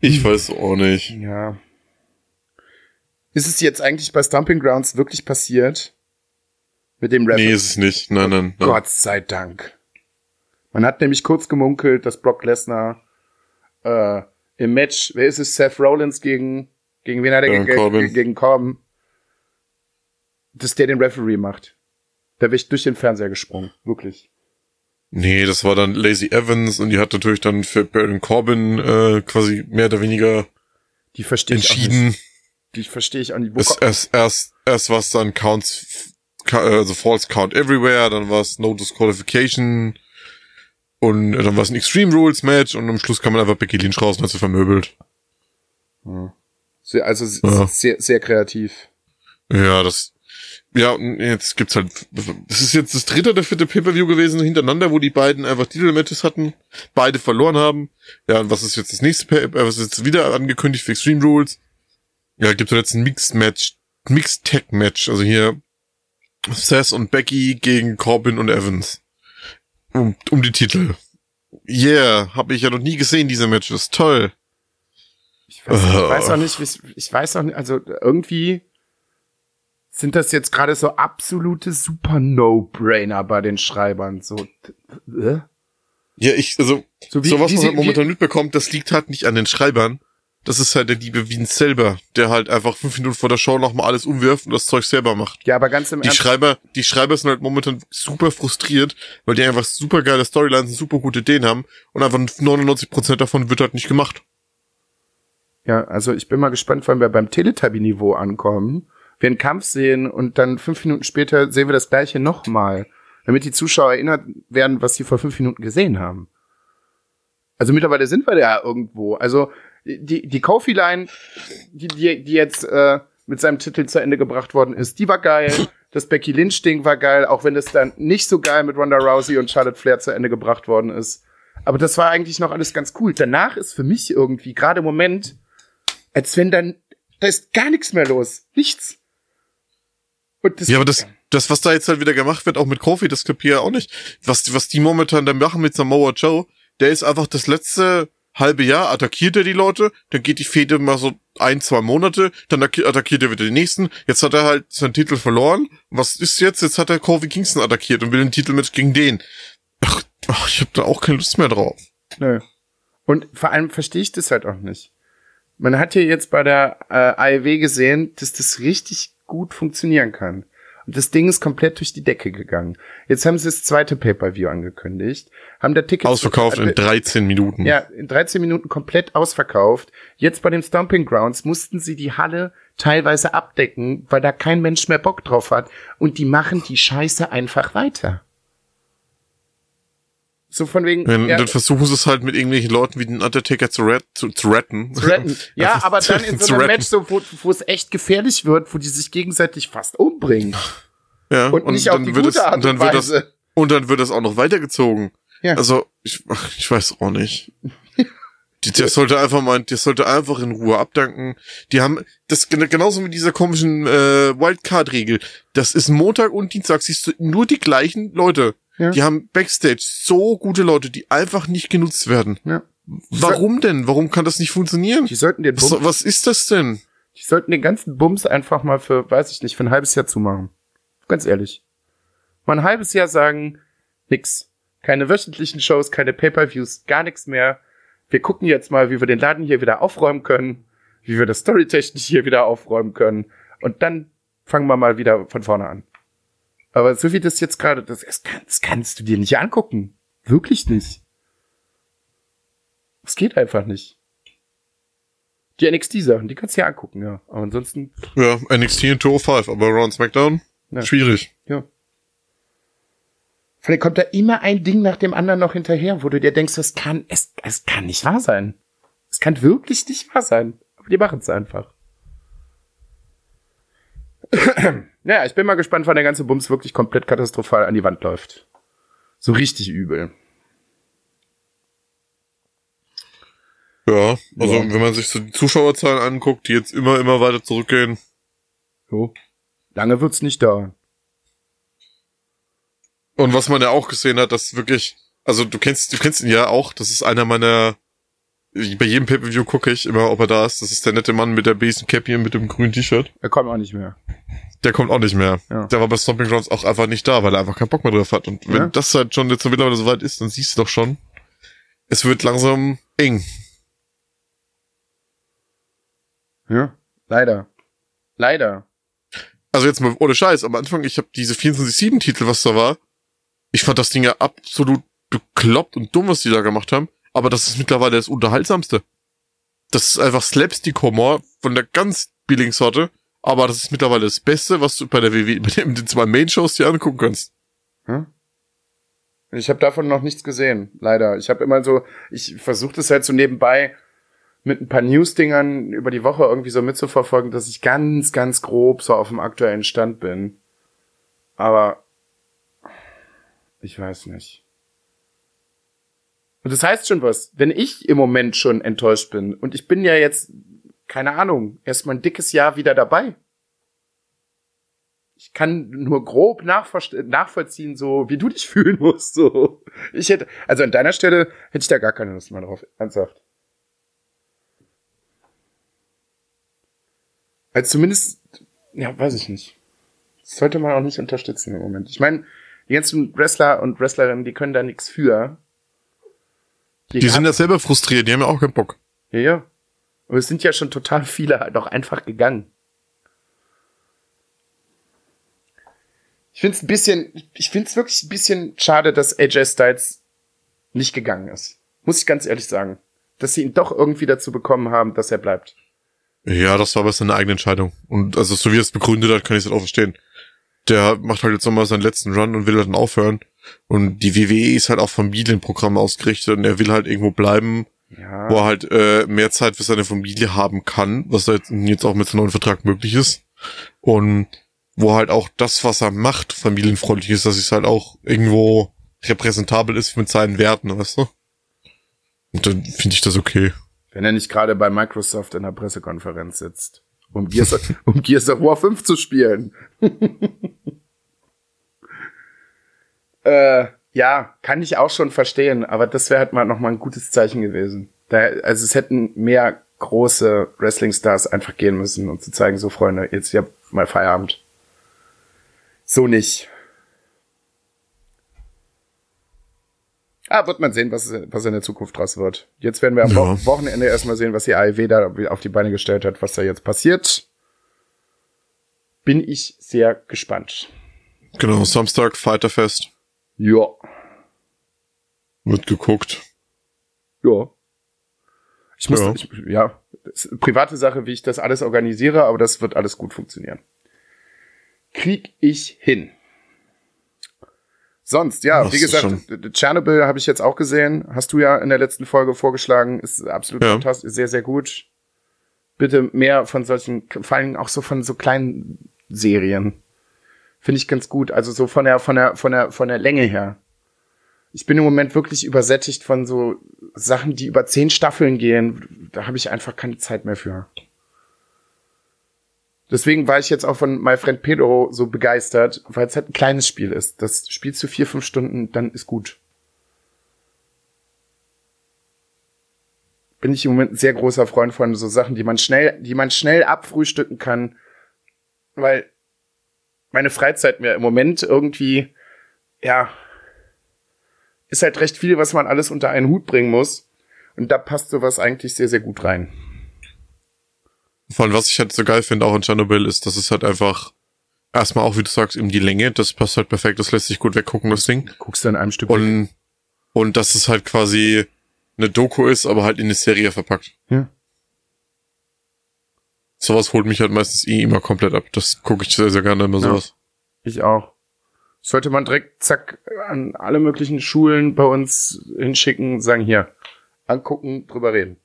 Speaker 1: Ich weiß auch nicht.
Speaker 2: Ja. Ist es jetzt eigentlich bei Stomping Grounds wirklich passiert? Mit dem Rapper?
Speaker 1: Nee, ist es nicht. Nein, nein, nein.
Speaker 2: Gott sei Dank. Man hat nämlich kurz gemunkelt, dass Brock Lesnar äh, im Match, wer ist es? Seth Rollins gegen, gegen wen hat er
Speaker 1: Gegen
Speaker 2: ge-
Speaker 1: Corbin.
Speaker 2: ge- gegen Corbin? Dass der den Referee macht. Da wäre ich durch den Fernseher gesprungen. Wirklich.
Speaker 1: Nee, das war dann Lazy Evans und die hat natürlich dann für Baron Corbin äh, quasi mehr oder weniger
Speaker 2: Die verstehe ich
Speaker 1: entschieden.
Speaker 2: nicht. Die verstehe ich auch nicht. Wo
Speaker 1: Es,
Speaker 2: ko-
Speaker 1: erst, erst, erst war es dann Counts, also False Count Everywhere, dann war es No Disqualification und dann war es ein Extreme Rules Match und am Schluss kam man einfach Becky Lynch raus und hat sie vermöbelt.
Speaker 2: sehr, also
Speaker 1: Ja.
Speaker 2: sehr, sehr kreativ.
Speaker 1: Ja, das, ja, und jetzt gibt's halt, das ist jetzt das dritte oder vierte Pay-Per-View gewesen hintereinander, wo die beiden einfach Titelmatches hatten, beide verloren haben. Ja, und was ist jetzt das nächste Pay, äh, was ist jetzt wieder angekündigt für Extreme Rules? Ja, gibt's jetzt ein Mixed Match, Mixed Tag Match, also hier Seth und Becky gegen Corbin und Evans. Um, um die Titel. Yeah, habe ich ja noch nie gesehen, diese Matches. Toll.
Speaker 2: Ich weiß, ich
Speaker 1: Oh.
Speaker 2: weiß auch nicht, ich weiß auch nicht, also irgendwie sind das jetzt gerade so absolute super No-Brainer bei den Schreibern. So, äh?
Speaker 1: Ja, ich, also,
Speaker 2: so
Speaker 1: so was
Speaker 2: wie
Speaker 1: man halt momentan mitbekommt, das liegt halt nicht an den Schreibern. Das ist halt der liebe Vince selber, der halt einfach fünf Minuten vor der Show nochmal alles umwirft und das Zeug selber macht.
Speaker 2: Ja, aber ganz im
Speaker 1: Die
Speaker 2: Ernst,
Speaker 1: Schreiber, die Schreiber sind halt momentan super frustriert, weil die einfach super geile Storylines und super gute Ideen haben und einfach 99% davon wird halt nicht gemacht.
Speaker 2: ja, also ich bin mal gespannt, wann wir beim Teletubby-Niveau ankommen, wir einen Kampf sehen und dann fünf Minuten später sehen wir das gleiche nochmal, damit die Zuschauer erinnert werden, was sie vor fünf Minuten gesehen haben. Also mittlerweile sind wir da irgendwo. Also die, die Kofi-Line, die, die, die jetzt äh, mit seinem Titel zu Ende gebracht worden ist, die war geil. Das Becky Lynch-Ding war geil, auch wenn es dann nicht so geil mit Ronda Rousey und Charlotte Flair zu Ende gebracht worden ist. Aber das war eigentlich noch alles ganz cool. Danach ist für mich irgendwie, gerade im Moment, als wenn dann Da ist gar nichts mehr los. Nichts.
Speaker 1: Ja, aber das, das, was da jetzt halt wieder gemacht wird, auch mit Kofi, das kapiere ich auch nicht. Was, was die momentan da machen mit Samoa Joe, der ist einfach das letzte halbe Jahr, attackiert er die Leute, dann geht die Fehde mal so ein, zwei Monate, dann attackiert er wieder die nächsten. Jetzt hat er halt seinen Titel verloren. Was ist jetzt? Jetzt hat er Kofi Kingston attackiert und will den Titel mit gegen den. Ach, ach ich habe da auch keine Lust mehr drauf.
Speaker 2: Nö. Und vor allem verstehe ich das halt auch nicht. Man hat hier jetzt bei der äh, AEW gesehen, dass das richtig gut funktionieren kann. Und das Ding ist komplett durch die Decke gegangen. Jetzt haben sie das zweite Pay-Per-View angekündigt, haben der Ticket
Speaker 1: ausverkauft in 13 Minuten.
Speaker 2: Ja, in 13 Minuten komplett ausverkauft. Jetzt bei den Stomping Grounds mussten sie die Halle teilweise abdecken, weil da kein Mensch mehr Bock drauf hat und die machen die Scheiße einfach weiter. So von wegen.
Speaker 1: Ja, ja, dann versuchen sie es halt mit irgendwelchen Leuten wie den Undertaker zu, ret zu, zu retten. Zu
Speaker 2: retten. (laughs) Ja, aber dann (laughs) in so einem Match, so, wo, wo es echt gefährlich wird, wo die sich gegenseitig fast umbringen.
Speaker 1: Ja,
Speaker 2: und, und nicht auf die gute es, Art und,
Speaker 1: dann Weise. Wird das, und dann wird das auch noch weitergezogen. Ja. Also, ich, ich weiß auch nicht. Der sollte einfach mal, der sollte einfach in Ruhe abdanken. Die haben das genauso mit dieser komischen äh, Wildcard-Regel. Das ist Montag und Dienstag siehst du nur die gleichen Leute. Ja. Die haben Backstage so gute Leute, die einfach nicht genutzt werden. Ja. Warum denn? Warum kann das nicht funktionieren?
Speaker 2: Die sollten den
Speaker 1: Bums, was, was ist das denn?
Speaker 2: Die sollten den ganzen Bums einfach mal für, weiß ich nicht, für ein halbes Jahr zumachen. Ganz ehrlich. Mal ein halbes Jahr sagen, nix. Keine wöchentlichen Shows, keine Pay-Per-Views, gar nichts mehr. Wir gucken jetzt mal, wie wir den Laden hier wieder aufräumen können, wie wir das Storytechnisch hier wieder aufräumen können. Und dann fangen wir mal wieder von vorne an. Aber so wie das jetzt gerade, das, das, kannst du dir nicht angucken. Wirklich nicht. Es geht einfach nicht. Die NXT-Sachen, die kannst du dir angucken, ja. Aber ansonsten.
Speaker 1: Ja, NXT und 205, aber Raw SmackDown? Ja. Schwierig.
Speaker 2: Ja. Vielleicht kommt da immer ein Ding nach dem anderen noch hinterher, wo du dir denkst, das kann, es, es kann nicht wahr sein. Es kann wirklich nicht wahr sein. Aber die machen es einfach. (clears throat) Ja, ich bin mal gespannt, wann der ganze Bums wirklich komplett katastrophal an die Wand läuft. So richtig übel.
Speaker 1: Ja, also ja. wenn man sich so die Zuschauerzahlen anguckt, die jetzt immer, immer weiter zurückgehen.
Speaker 2: So. Lange wird's nicht dauern.
Speaker 1: Und was man ja auch gesehen hat, dass wirklich, also du kennst, du kennst ihn ja auch, das ist einer meiner, bei jedem Pay-Per-View gucke ich immer, ob er da ist. Das ist der nette Mann mit der Besen Cappy und mit dem grünen T-Shirt.
Speaker 2: Er kommt auch nicht mehr.
Speaker 1: Der kommt auch nicht mehr. Ja. Der war bei Stomping Grounds auch einfach nicht da, weil er einfach keinen Bock mehr drauf hat. Und wenn ja. das halt schon jetzt mittlerweile so weit ist, dann siehst du doch schon, es wird langsam eng.
Speaker 2: Ja, leider. Leider.
Speaker 1: Also jetzt mal ohne Scheiß, am Anfang, ich habe diese 24-7-Titel, was da war, ich fand das Ding ja absolut bekloppt und dumm, was die da gemacht haben, aber das ist mittlerweile das Unterhaltsamste. Das ist einfach Slapstick-Humor von der ganz billigen Sorte aber das ist mittlerweile das Beste, was du bei der WWE mit den zwei Main-Shows dir angucken kannst. Hm?
Speaker 2: Ich habe davon noch nichts gesehen, leider. Ich habe immer so, ich versuche das halt so nebenbei mit ein paar News-Dingern über die Woche irgendwie so mitzuverfolgen, dass ich ganz, ganz grob so auf dem aktuellen Stand bin. Aber ich weiß nicht. Und das heißt schon was, wenn ich im Moment schon enttäuscht bin und ich bin ja jetzt keine Ahnung, erstmal ein dickes Jahr wieder dabei. Ich kann nur grob nachvollziehen, so wie du dich (laughs) fühlen musst. So, ich hätte, also an deiner Stelle hätte ich da gar keine Lust mehr drauf, ernsthaft. Also zumindest, ja, weiß ich nicht. Das sollte man auch nicht unterstützen im Moment. Ich meine, die ganzen Wrestler und Wrestlerinnen, die können da nichts für.
Speaker 1: Die, die sind ja selber frustriert, die haben ja auch keinen Bock.
Speaker 2: Ja, ja. Aber es sind ja schon total viele halt auch einfach gegangen. Ich finde es ein bisschen, ich finde es wirklich ein bisschen schade, dass AJ Styles nicht gegangen ist. Muss ich ganz ehrlich sagen. Dass sie ihn doch irgendwie dazu bekommen haben, dass er bleibt.
Speaker 1: Ja, das war aber seine eigene Entscheidung. Und also, so wie er es begründet hat, kann ich es halt auch verstehen. Der macht halt jetzt nochmal seinen letzten Run und will halt dann aufhören. Und die WWE ist halt auch Familienprogramm ausgerichtet und er will halt irgendwo bleiben, ja. wo er halt äh, mehr Zeit für seine Familie haben kann, was jetzt, jetzt auch mit seinem neuen Vertrag möglich ist. Und wo halt auch das, was er macht, familienfreundlich ist, dass es halt auch irgendwo repräsentabel ist mit seinen Werten, weißt du? Und dann finde ich das okay.
Speaker 2: Wenn er nicht gerade bei Microsoft in der Pressekonferenz sitzt. um Gears, (laughs) um Gears of War 5 zu spielen. (laughs) äh, ja, kann ich auch schon verstehen, aber das wäre halt mal noch mal ein gutes Zeichen gewesen. Da, also es hätten mehr große Wrestling-Stars einfach gehen müssen, um zu zeigen, so Freunde, jetzt ja mal Feierabend. So nicht. Ah, wird man sehen, was, was in der Zukunft draus wird. Jetzt werden wir am ja. Wochenende erstmal sehen, was die AEW da auf die Beine gestellt hat, was da jetzt passiert. Bin ich sehr gespannt.
Speaker 1: Genau, Samstag Fighterfest.
Speaker 2: Ja.
Speaker 1: Wird geguckt.
Speaker 2: Ja. Ich muss, ja, ich, ja private Sache, wie ich das alles organisiere, aber das wird alles gut funktionieren. Krieg ich hin. Sonst, ja, wie gesagt, Chernobyl habe ich jetzt auch gesehen. Hast du ja in der letzten Folge vorgeschlagen. Ist absolut ja. fantastisch, sehr, sehr gut. Bitte mehr von solchen, vor allem auch so von so kleinen Serien. Finde ich ganz gut. Also so von der, von der, von der, von der Länge her. Ich bin im Moment wirklich übersättigt von so Sachen, die über zehn Staffeln gehen. Da habe ich einfach keine Zeit mehr für. Deswegen war ich jetzt auch von My Friend Pedro so begeistert, weil es halt ein kleines Spiel ist. Das spielst du vier, fünf Stunden, dann ist gut. Bin ich im Moment ein sehr großer Freund von so Sachen, die man schnell, die man schnell abfrühstücken kann, weil meine Freizeit mir im Moment irgendwie, ja, ist halt recht viel, was man alles unter einen Hut bringen muss. Und da passt sowas eigentlich sehr, sehr gut rein.
Speaker 1: Vor allem, was ich halt so geil finde, auch in Chernobyl, ist, dass es halt einfach erstmal auch, wie du sagst, eben die Länge, das passt halt perfekt, das lässt sich gut weggucken, das Ding.
Speaker 2: Guckst du in einem Stück
Speaker 1: und, weg. und dass es halt quasi eine Doku ist, aber halt in eine Serie verpackt.
Speaker 2: Ja.
Speaker 1: Sowas holt mich halt meistens eh immer komplett ab. Das gucke ich sehr, sehr gerne immer sowas.
Speaker 2: Ja, ich auch. Sollte man direkt zack an alle möglichen Schulen bei uns hinschicken, sagen hier, angucken, drüber reden.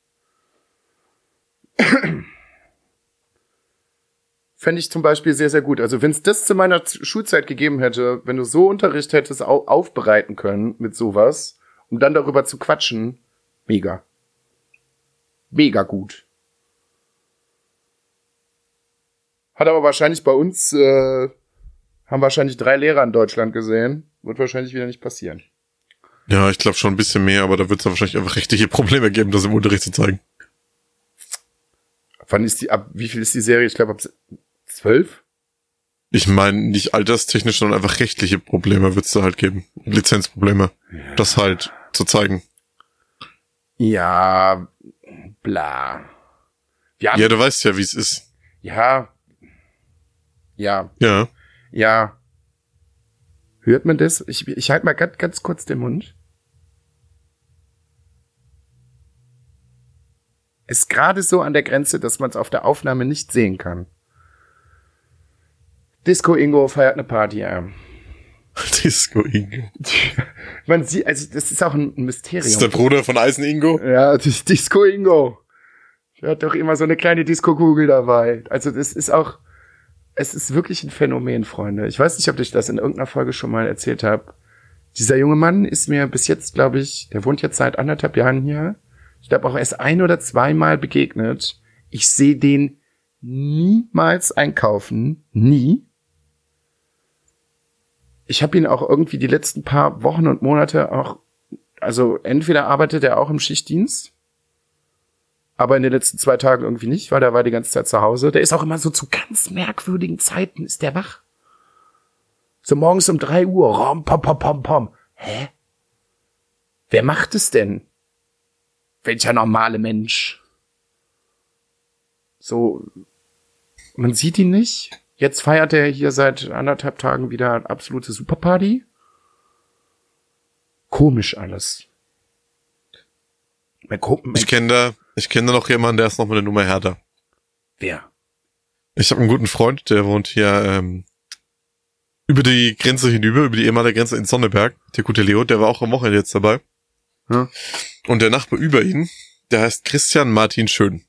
Speaker 2: (clears throat) fände ich zum Beispiel sehr, sehr gut. Also wenn es das zu meiner Schulzeit gegeben hätte, wenn du so Unterricht hättest au aufbereiten können mit sowas, um dann darüber zu quatschen, mega. Mega gut. Hat aber wahrscheinlich bei uns, äh, haben wahrscheinlich drei Lehrer in Deutschland gesehen. Wird wahrscheinlich wieder nicht passieren.
Speaker 1: Ja, ich glaube schon ein bisschen mehr, aber da wird es wahrscheinlich einfach richtige Probleme geben, das im Unterricht zu zeigen.
Speaker 2: Wann ist die, ab wie viel ist die Serie? Ich glaube ab Zwölf?
Speaker 1: Ich meine, nicht alterstechnisch, sondern einfach rechtliche Probleme wird es da halt geben. Lizenzprobleme. Ja. Das halt zu zeigen.
Speaker 2: Ja, bla.
Speaker 1: Ja, ja du weißt ja, wie es ist.
Speaker 2: Ja. Ja.
Speaker 1: Ja.
Speaker 2: Ja. Hört man das? Ich, ich halte mal ganz, ganz kurz den Mund. Ist gerade so an der Grenze, dass man es auf der Aufnahme nicht sehen kann. Disco Ingo feiert eine Party, ja. (laughs)
Speaker 1: Disco Ingo. (laughs)
Speaker 2: Man sieht, also das ist auch ein Mysterium. Das
Speaker 1: ist der Bruder von Eisen Ingo?
Speaker 2: Ja, das ist Disco Ingo. Der hat doch immer so eine kleine Disco-Kugel dabei. Also das ist auch, es ist wirklich ein Phänomen, Freunde. Ich weiß nicht, ob ich das in irgendeiner Folge schon mal erzählt habe. Dieser junge Mann ist mir bis jetzt, glaube ich, der wohnt jetzt seit anderthalb Jahren hier. Ich glaube auch erst ein oder zweimal begegnet. Ich sehe den niemals einkaufen. Nie ich habe ihn auch irgendwie die letzten paar Wochen und Monate auch, also entweder arbeitet er auch im Schichtdienst, aber in den letzten zwei Tagen irgendwie nicht, weil der war die ganze Zeit zu Hause. Der ist auch immer so zu ganz merkwürdigen Zeiten ist der wach. So morgens um drei Uhr, rom, pom, pom, pom, pom. Hä? Wer macht es denn? Welcher normale Mensch? So, man sieht ihn nicht. Jetzt feiert er hier seit anderthalb Tagen wieder absolute Superparty. Komisch alles.
Speaker 1: Ich kenne da, ich kenne da noch jemanden, der ist noch mal eine Nummer härter.
Speaker 2: Wer?
Speaker 1: Ich habe einen guten Freund, der wohnt hier ähm, über die Grenze hinüber, über die ehemalige Grenze in Sonneberg. Der gute Leo, der war auch am Wochenende jetzt dabei. Hm? Und der Nachbar über ihn, der heißt Christian Martin Schön.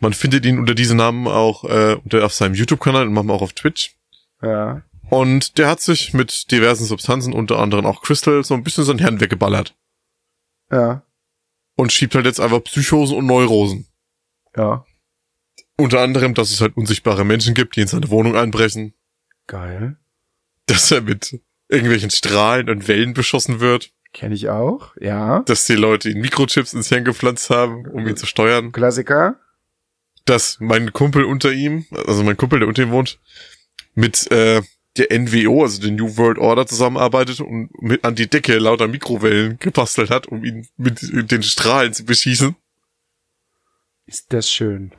Speaker 1: Man findet ihn unter diesem Namen auch äh, unter, auf seinem YouTube-Kanal und manchmal auch auf Twitch.
Speaker 2: Ja.
Speaker 1: Und der hat sich mit diversen Substanzen, unter anderem auch Crystal, so ein bisschen sein Hirn weggeballert.
Speaker 2: Ja.
Speaker 1: Und schiebt halt jetzt einfach Psychosen und Neurosen.
Speaker 2: Ja.
Speaker 1: Unter anderem, dass es halt unsichtbare Menschen gibt, die in seine Wohnung einbrechen,
Speaker 2: Geil.
Speaker 1: dass er mit irgendwelchen Strahlen und Wellen beschossen wird,
Speaker 2: Kenne ich auch. Ja.
Speaker 1: dass die Leute ihn Mikrochips ins Hirn gepflanzt haben, um ihn zu steuern,
Speaker 2: Klassiker.
Speaker 1: dass mein Kumpel unter ihm, also mein Kumpel, der unter ihm wohnt, mit äh, der NWO, also der New World Order, zusammenarbeitet und mit an die Decke lauter Mikrowellen gebastelt hat, um ihn mit den Strahlen zu beschießen.
Speaker 2: Ist das schön.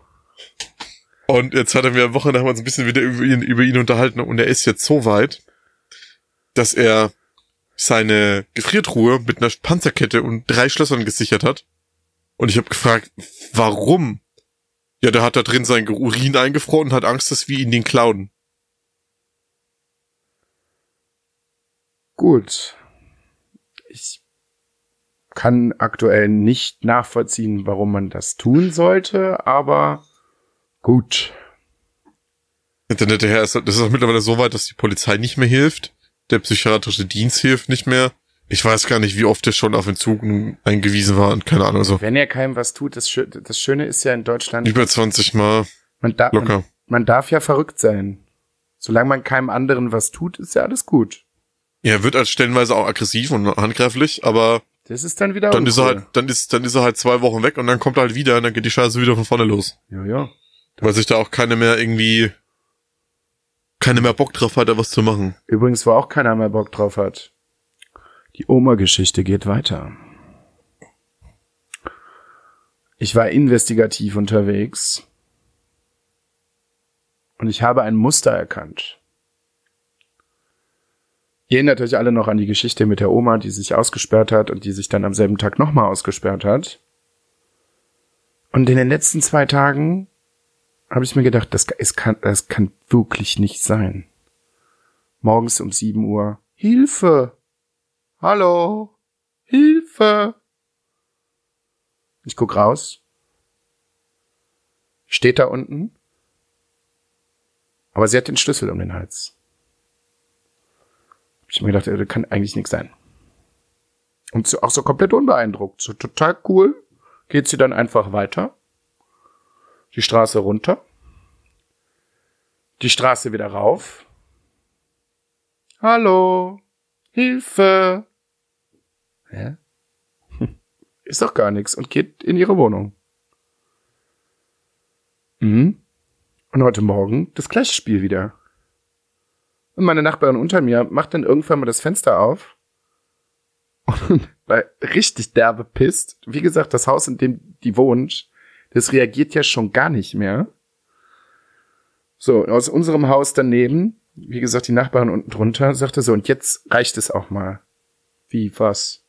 Speaker 1: Und jetzt hat er mir am Wochenende haben wir uns ein bisschen wieder über ihn, über ihn unterhalten und er ist jetzt so weit, dass er seine Gefriertruhe mit einer Panzerkette und drei Schlössern gesichert hat. Und ich habe gefragt, warum? Ja, der hat da drin sein Urin eingefroren und hat Angst, dass wir ihn den klauen.
Speaker 2: Gut. Ich kann aktuell nicht nachvollziehen, warum man das tun sollte, aber gut.
Speaker 1: Der nette Herr ist, das ist auch mittlerweile so weit, dass die Polizei nicht mehr hilft. Der psychiatrische Dienst hilft nicht mehr. Ich weiß gar nicht, wie oft er schon auf Entzug eingewiesen war und keine Ahnung. Also
Speaker 2: Wenn er keinem was tut, das, Schö das Schöne ist ja in Deutschland,
Speaker 1: über 20 Mal
Speaker 2: man, da man,
Speaker 1: locker.
Speaker 2: man darf ja verrückt sein. Solange man keinem anderen was tut, ist ja alles gut.
Speaker 1: Er wird als stellenweise auch aggressiv und handgreiflich, aber
Speaker 2: Das ist dann wieder
Speaker 1: dann ist er halt, dann ist, dann ist er halt zwei Wochen weg und dann kommt er halt wieder und dann geht die Scheiße wieder von vorne los.
Speaker 2: Ja, ja.
Speaker 1: Weil sich da auch keine mehr irgendwie, keine mehr Bock drauf hat, da was zu machen.
Speaker 2: Übrigens, wo auch keiner mehr Bock drauf hat. Die Oma-Geschichte geht weiter. Ich war investigativ unterwegs und ich habe ein Muster erkannt. Ihr erinnert euch alle noch an die Geschichte mit der Oma, die sich ausgesperrt hat und die sich dann am selben Tag nochmal ausgesperrt hat. Und in den letzten zwei Tagen habe ich mir gedacht, das, es kann, das kann wirklich nicht sein morgens um 7 Uhr. Hilfe! Hallo! Hilfe! Ich guck raus. Steht da unten. Aber sie hat den Schlüssel um den Hals. Ich mir gedacht, das kann eigentlich nichts sein. Und so, auch so komplett unbeeindruckt. So total cool. Geht sie dann einfach weiter. Die Straße runter. Die Straße wieder rauf. Hallo, Hilfe. Hä? (laughs) Ist doch gar nichts und geht in ihre Wohnung. Mhm. Und heute Morgen das gleiche Spiel wieder. Und meine Nachbarin unter mir macht dann irgendwann mal das Fenster auf. Und (laughs) weil richtig derbe pisst. Wie gesagt, das Haus, in dem die wohnt, das reagiert ja schon gar nicht mehr. So, aus unserem Haus daneben wie gesagt, die Nachbarin unten drunter sagte so, und jetzt reicht es auch mal. Wie, was?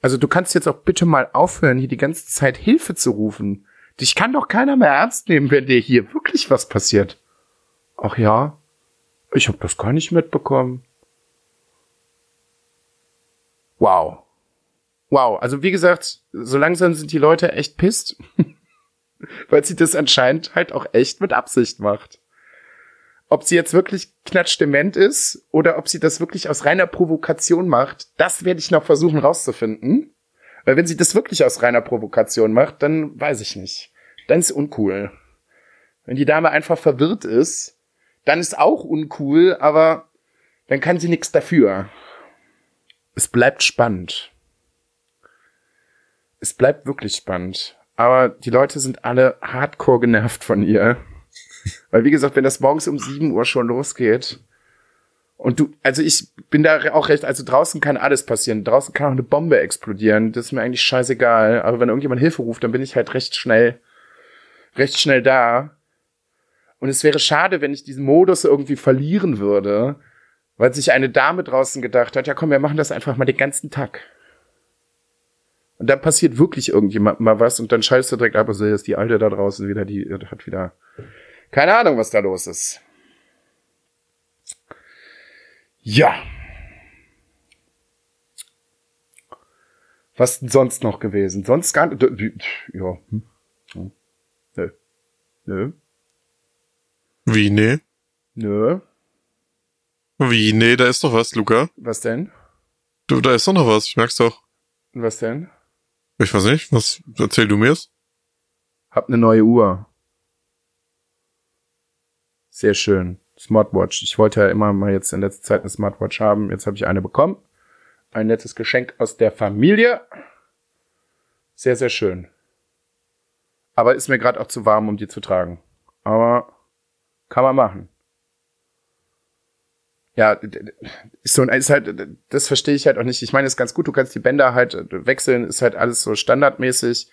Speaker 2: Also du kannst jetzt auch bitte mal aufhören, hier die ganze Zeit Hilfe zu rufen. Dich kann doch keiner mehr ernst nehmen, wenn dir hier wirklich was passiert. Ach ja, ich habe das gar nicht mitbekommen. Wow. Wow, also wie gesagt, so langsam sind die Leute echt pisst, (laughs) weil sie das anscheinend halt auch echt mit Absicht macht ob sie jetzt wirklich knatschdement ist oder ob sie das wirklich aus reiner Provokation macht, das werde ich noch versuchen rauszufinden. Weil wenn sie das wirklich aus reiner Provokation macht, dann weiß ich nicht. Dann ist uncool. Wenn die Dame einfach verwirrt ist, dann ist auch uncool, aber dann kann sie nichts dafür. Es bleibt spannend. Es bleibt wirklich spannend. Aber die Leute sind alle hardcore genervt von ihr. (laughs) Weil, wie gesagt, wenn das morgens um 7 Uhr schon losgeht und du, also ich bin da auch recht, also draußen kann alles passieren. Draußen kann auch eine Bombe explodieren. Das ist mir eigentlich scheißegal. Aber wenn irgendjemand Hilfe ruft, dann bin ich halt recht schnell, recht schnell da. Und es wäre schade, wenn ich diesen Modus irgendwie verlieren würde, weil sich eine Dame draußen gedacht hat, ja komm, wir machen das einfach mal den ganzen Tag. Und dann passiert wirklich irgendjemand mal was und dann schaltest du direkt ab, also ist die Alte da draußen wieder, die hat wieder keine Ahnung, was da los ist. Ja. Was denn sonst noch gewesen? Sonst gar nicht. Ja. Hm. Nö. Nö.
Speaker 1: Wie, nee?
Speaker 2: Nö.
Speaker 1: Wie, nee, da ist doch was, Luca.
Speaker 2: Was denn?
Speaker 1: Du, da ist doch noch was, ich merk's doch.
Speaker 2: Was denn?
Speaker 1: Ich weiß nicht, was, erzähl du mir's?
Speaker 2: Hab ne neue Uhr. Sehr schön. Smartwatch. Ich wollte ja immer mal jetzt in letzter Zeit eine Smartwatch haben. Jetzt habe ich eine bekommen. Ein nettes Geschenk aus der Familie. Sehr, sehr schön. Aber ist mir gerade auch zu warm, um die zu tragen. Aber kann man machen. Ja, ist so ein, ist halt, das verstehe ich halt auch nicht. Ich meine, ist ganz gut, du kannst die Bänder halt wechseln, ist halt alles so standardmäßig.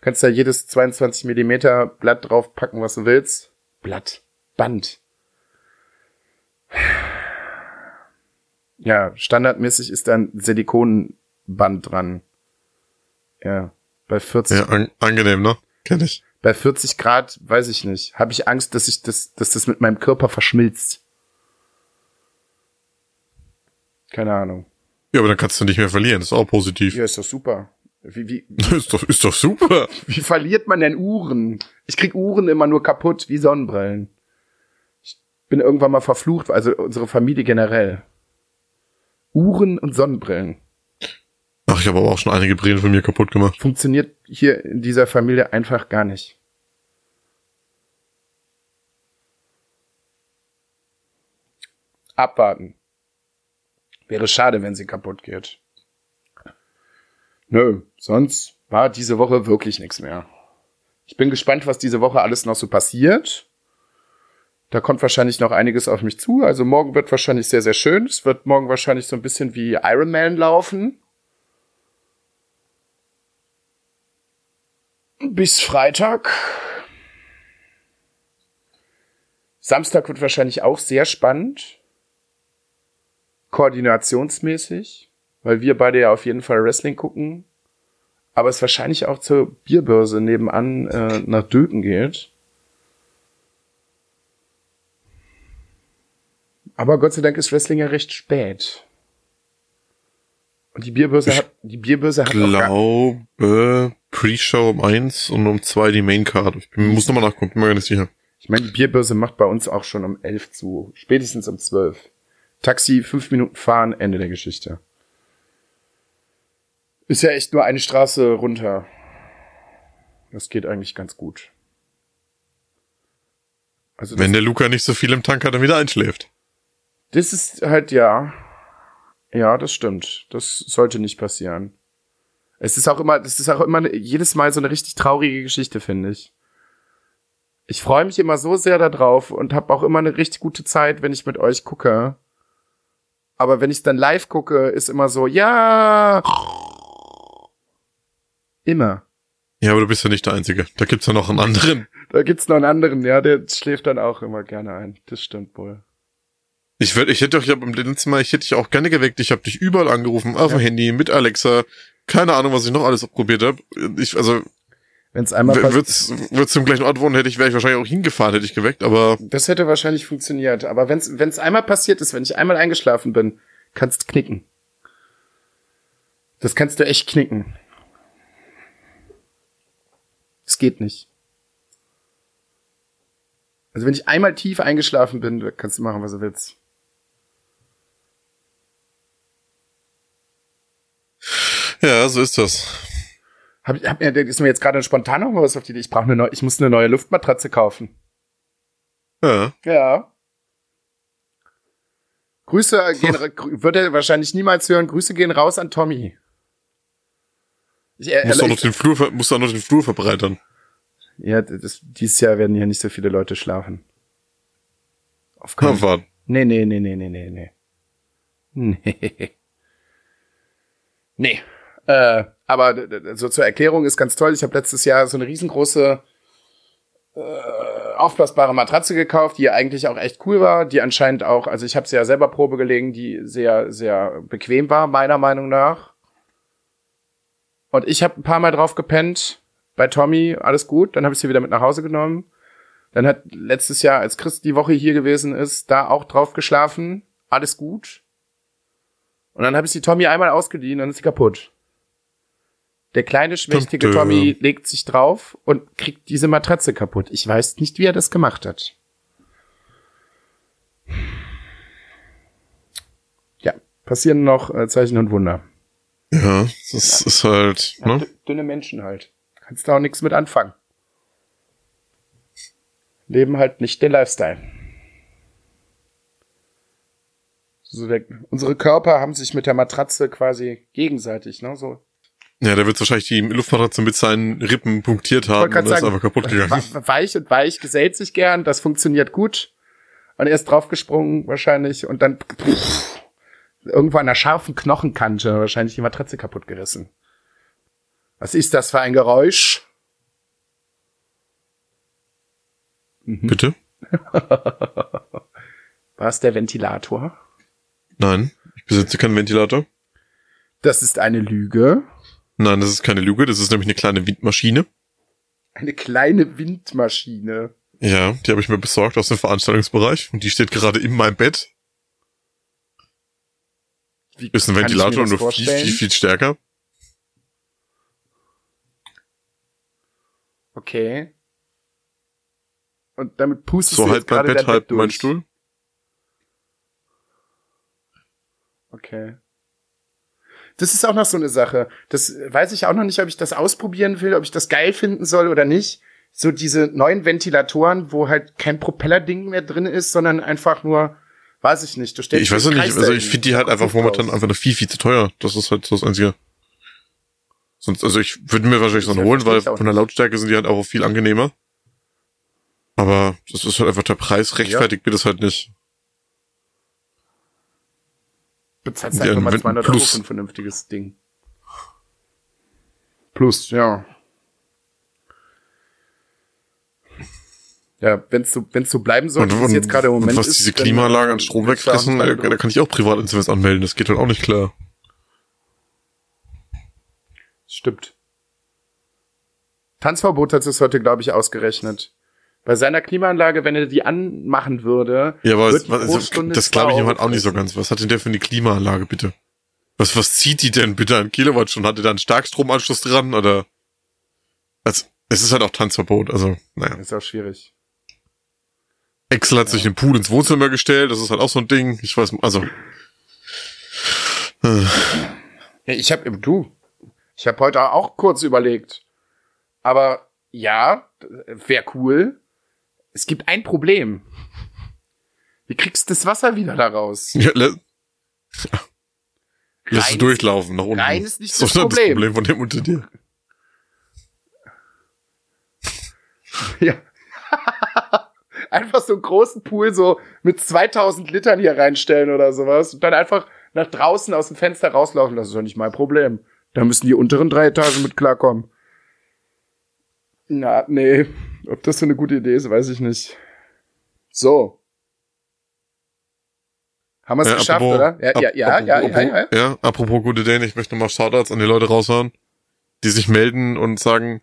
Speaker 2: Kannst da jedes 22 Millimeter Blatt draufpacken, was du willst. Blatt. Band. Ja, standardmäßig ist dann Silikonband dran. Ja, bei 40.
Speaker 1: Ja, an angenehm, ne? Kenn ich.
Speaker 2: Bei 40 Grad, weiß ich nicht. Habe ich Angst, dass ich das, dass das mit meinem Körper verschmilzt. Keine Ahnung.
Speaker 1: Ja, aber dann kannst du nicht mehr verlieren. Das ist auch positiv.
Speaker 2: Ja, ist doch super. Wie, wie, (laughs)
Speaker 1: ist, doch, ist doch super.
Speaker 2: wie verliert man denn Uhren? Ich krieg Uhren immer nur kaputt, wie Sonnenbrillen. Ich bin irgendwann mal verflucht, also unsere Familie generell. Uhren und Sonnenbrillen.
Speaker 1: Ach, ich habe aber auch schon einige Brillen von mir kaputt gemacht.
Speaker 2: Funktioniert hier in dieser Familie einfach gar nicht. Abwarten. Wäre schade, wenn sie kaputt geht. Nö, sonst war diese Woche wirklich nichts mehr. Ich bin gespannt, was diese Woche alles noch so passiert. Da kommt wahrscheinlich noch einiges auf mich zu. Also morgen wird wahrscheinlich sehr, sehr schön. Es wird morgen wahrscheinlich so ein bisschen wie Iron Man laufen. Bis Freitag. Samstag wird wahrscheinlich auch sehr spannend. Koordinationsmäßig. Weil wir beide ja auf jeden Fall Wrestling gucken. Aber es wahrscheinlich auch zur Bierbörse nebenan äh, nach Döken geht. Aber Gott sei Dank ist Wrestling ja recht spät. Und die Bierbörse hat, die Bierbörse hat
Speaker 1: Ich glaube, Pre-Show um eins und um zwei die Maincard. Ich bin, muss nochmal nachgucken, bin mir gar nicht sicher.
Speaker 2: Ich meine, die Bierbörse macht bei uns auch schon um elf zu. Spätestens um zwölf. Taxi, fünf Minuten fahren, Ende der Geschichte. Ist ja echt nur eine Straße runter. Das geht eigentlich ganz gut. Also
Speaker 1: Wenn der Luca nicht so viel im Tank hat, dann wieder einschläft.
Speaker 2: das ist halt ja. Ja, das stimmt. Das sollte nicht passieren. Es ist auch immer, das ist auch immer jedes Mal so eine richtig traurige Geschichte, finde ich. Ich freue mich immer so sehr darauf und habe auch immer eine richtig gute Zeit, wenn ich mit euch gucke. Aber wenn ich dann live gucke, ist immer so, ja. Immer.
Speaker 1: Ja, aber du bist ja nicht der Einzige. Da gibt's ja noch einen anderen.
Speaker 2: Da gibt's noch einen anderen, ja, der schläft dann auch immer gerne ein. Das stimmt wohl.
Speaker 1: Ich würde, ich hätte doch, habe beim letzten Mal, ich hätte dich auch gerne geweckt. Ich habe dich überall angerufen, auf dem Handy, mit Alexa. Keine Ahnung, was ich noch alles probiert habe. Ich, also,
Speaker 2: Wenn es einmal
Speaker 1: wird's, wird's zum gleichen Ort wohnen, hätte ich, wäre ich wahrscheinlich auch hingefahren, hätte ich geweckt, aber
Speaker 2: Das hätte wahrscheinlich funktioniert. Aber wenn es einmal passiert ist, wenn ich einmal eingeschlafen bin, kannst knicken. Das kannst du echt knicken. Es geht nicht. Also wenn ich einmal tief eingeschlafen bin, kannst du machen, was du willst.
Speaker 1: Ja, so ist das.
Speaker 2: Hab, ich- hab, ist mir jetzt gerade spontan noch mal was auf die Idee. Ich brauche eine neue, ich muss eine neue Luftmatratze kaufen.
Speaker 1: Ja.
Speaker 2: Ja. Grüße gehen, wird er wahrscheinlich niemals hören. Grüße gehen raus an Tommy. Ich, äh,
Speaker 1: Musst doch noch den Flur, musst doch noch den Flur verbreitern.
Speaker 2: ja, das, dieses Jahr werden hier nicht so viele Leute schlafen. Auf keinen
Speaker 1: warte.
Speaker 2: Nee, nee, nee, nee, nee, nee, nee. Nee. Nee. Äh, aber so zur Erklärung ist ganz toll. Ich habe letztes Jahr so eine riesengroße äh, aufblasbare Matratze gekauft, die ja eigentlich auch echt cool war, die anscheinend auch, also ich habe sie ja selber Probe gelegen, die sehr, sehr bequem war, meiner Meinung nach. Und ich habe ein paar Mal drauf gepennt. Bei Tommy, alles gut. Dann habe ich sie wieder mit nach Hause genommen. Dann hat letztes Jahr, als Chris die Woche hier gewesen ist, da auch drauf geschlafen. Alles gut. Und dann habe ich sie Tommy einmal ausgeliehen, dann ist sie kaputt. Der kleine, schmächtige. Tommy legt sich drauf und kriegt diese Matratze kaputt. Ich weiß nicht, wie er das gemacht hat. Ja, passieren noch äh, Zeichen und Wunder.
Speaker 1: Ja, das ist halt,
Speaker 2: Ja,
Speaker 1: ne?
Speaker 2: dü- Dünne Menschen halt. Kannst da auch nichts mit anfangen. Leben halt nicht den Lifestyle. So der, unsere Körper haben sich mit der Matratze quasi gegenseitig, ne? So.
Speaker 1: Ja, der wird wahrscheinlich die Luftmatratze mit seinen Rippen punktiert haben und ist einfach kaputt gegangen.
Speaker 2: We- Weich und weich gesellt sich gern, das funktioniert gut. Und er ist draufgesprungen wahrscheinlich und dann pff, irgendwo an einer scharfen Knochenkante wahrscheinlich die Matratze kaputt gerissen. Was ist das für ein Geräusch?
Speaker 1: Bitte? (laughs)
Speaker 2: War es der Ventilator?
Speaker 1: Nein, ich besitze keinen Ventilator.
Speaker 2: Das ist eine Lüge.
Speaker 1: Nein, das ist keine Lüge, das ist nämlich eine kleine Windmaschine.
Speaker 2: Eine kleine Windmaschine.
Speaker 1: Ja, die habe ich mir besorgt aus dem Veranstaltungsbereich und die steht gerade in meinem Bett.
Speaker 2: Wie
Speaker 1: Ist ein Ventilator und nur viel, viel, viel stärker.
Speaker 2: Okay. Und damit pustest
Speaker 1: So
Speaker 2: jetzt
Speaker 1: mein Bett, halb
Speaker 2: Bett
Speaker 1: mein. Stuhl.
Speaker 2: Okay. Das ist auch noch so eine Sache. Das weiß ich auch noch nicht, ob ich das ausprobieren will, ob ich das geil finden soll oder nicht. So diese neuen Ventilatoren, wo halt kein Propellerding mehr drin ist, sondern einfach nur, weiß ich nicht. Du stellst
Speaker 1: Ich weiß ja nicht, also ich finde die halt einfach momentan
Speaker 2: raus.
Speaker 1: einfach noch viel, viel zu teuer. Das ist halt so das Einzige. Sonst, also ich würde mir wahrscheinlich so einen
Speaker 2: Ja,
Speaker 1: holen, weil von der Lautstärke sind die halt auch viel angenehmer. Aber das ist halt einfach der Preis, rechtfertigt mir das halt nicht.
Speaker 2: Bezahlst einfach mal
Speaker 1: einen
Speaker 2: 200
Speaker 1: Plus.
Speaker 2: Euro für ein vernünftiges Ding. Plus, ja. Ja, wenn es so, wenn's so bleiben sollte, wie es jetzt gerade im Moment
Speaker 1: und was
Speaker 2: ist.
Speaker 1: diese
Speaker 2: dann,
Speaker 1: Klimaanlagen
Speaker 2: äh,
Speaker 1: an Strom wegfressen,
Speaker 2: nicht
Speaker 1: da, kann ich auch Privatinsolvenz anmelden. Das geht halt auch nicht klar.
Speaker 2: Stimmt. Tanzverbot hat es heute, glaube ich, ausgerechnet. Bei seiner Klimaanlage, wenn er die anmachen würde,
Speaker 1: Ja, aber
Speaker 2: wird
Speaker 1: was, also, das glaube ich ihm halt auch nicht so ganz. Was hat denn der für eine Klimaanlage, bitte? Was, was zieht die denn bitte an Kilowattstunden? Hat er da einen Starkstromanschluss dran oder? Also, es ist halt auch Tanzverbot, also, naja.
Speaker 2: Ist auch schwierig.
Speaker 1: Excel hat sich den Pool ins Wohnzimmer gestellt, das ist halt auch so ein Ding. Ich weiß, also. Äh,
Speaker 2: Ja, ich habe du. Ich habe heute auch kurz überlegt. Aber ja, wäre cool. Es gibt ein Problem. Wie kriegst du das Wasser wieder da raus? (laughs)
Speaker 1: ja, lä- Lass es durchlaufen, nach unten.
Speaker 2: rein ist nicht
Speaker 1: So
Speaker 2: das
Speaker 1: ist
Speaker 2: Problem.
Speaker 1: das Problem von dem unter dir. (laughs)
Speaker 2: Ja. (laughs) einfach so einen großen Pool so mit 2000 Litern hier reinstellen oder sowas und dann einfach nach draußen aus dem Fenster rauslaufen. Das ist doch nicht mein Problem. Da müssen die unteren drei Etagen mit klarkommen. Na, nee. Ob das so eine gute Idee ist, weiß ich nicht. So. Haben wir es
Speaker 1: Ja,
Speaker 2: geschafft,
Speaker 1: apropos-
Speaker 2: oder? Ja,
Speaker 1: ap-
Speaker 2: ja, ja, ja,
Speaker 1: apropos,
Speaker 2: ja, ja.
Speaker 1: ja, apropos gute Ideen, ich möchte nochmal Shoutouts an die Leute raushauen, die sich melden und sagen,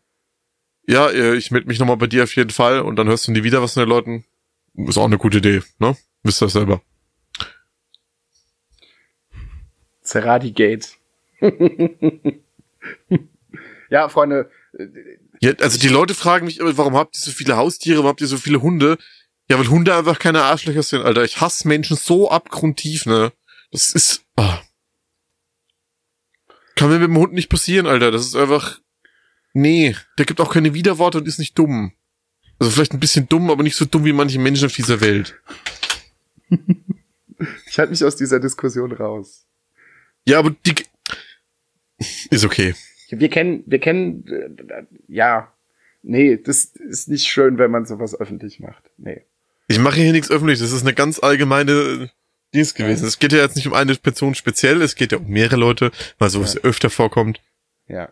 Speaker 1: ja, äh, ich melde mich nochmal bei dir auf jeden Fall und dann hörst du nie wieder was von den Leuten. Ist auch eine gute Idee, ne? Wisst ihr selber.
Speaker 2: Zerradi Gate. (laughs) ja, Freunde,
Speaker 1: Ja, also die Leute fragen mich, immer, warum habt ihr so viele Haustiere, warum habt ihr so viele Hunde? Ja, weil Hunde einfach keine Arschlöcher sind, Alter. Ich hasse Menschen so abgrundtief, ne? Das ist. Ah. Kann mir mit dem Hund nicht passieren, Alter. Das ist einfach. Nee, der gibt auch keine Widerworte und ist nicht dumm. Also vielleicht ein bisschen dumm, aber nicht so dumm wie manche Menschen auf dieser Welt. (laughs)
Speaker 2: ich halte mich aus dieser Diskussion raus.
Speaker 1: Ja, aber die. Ist okay.
Speaker 2: Wir kennen, wir kennen, äh, ja, nee, das ist nicht schön, wenn man sowas öffentlich macht. Nee.
Speaker 1: Ich mache hier nichts öffentlich. Das ist eine ganz allgemeine Dings gewesen. Es geht ja jetzt nicht um eine Person speziell, es geht ja um mehrere Leute, weil sowas
Speaker 2: Ja.
Speaker 1: öfter vorkommt.
Speaker 2: Ja.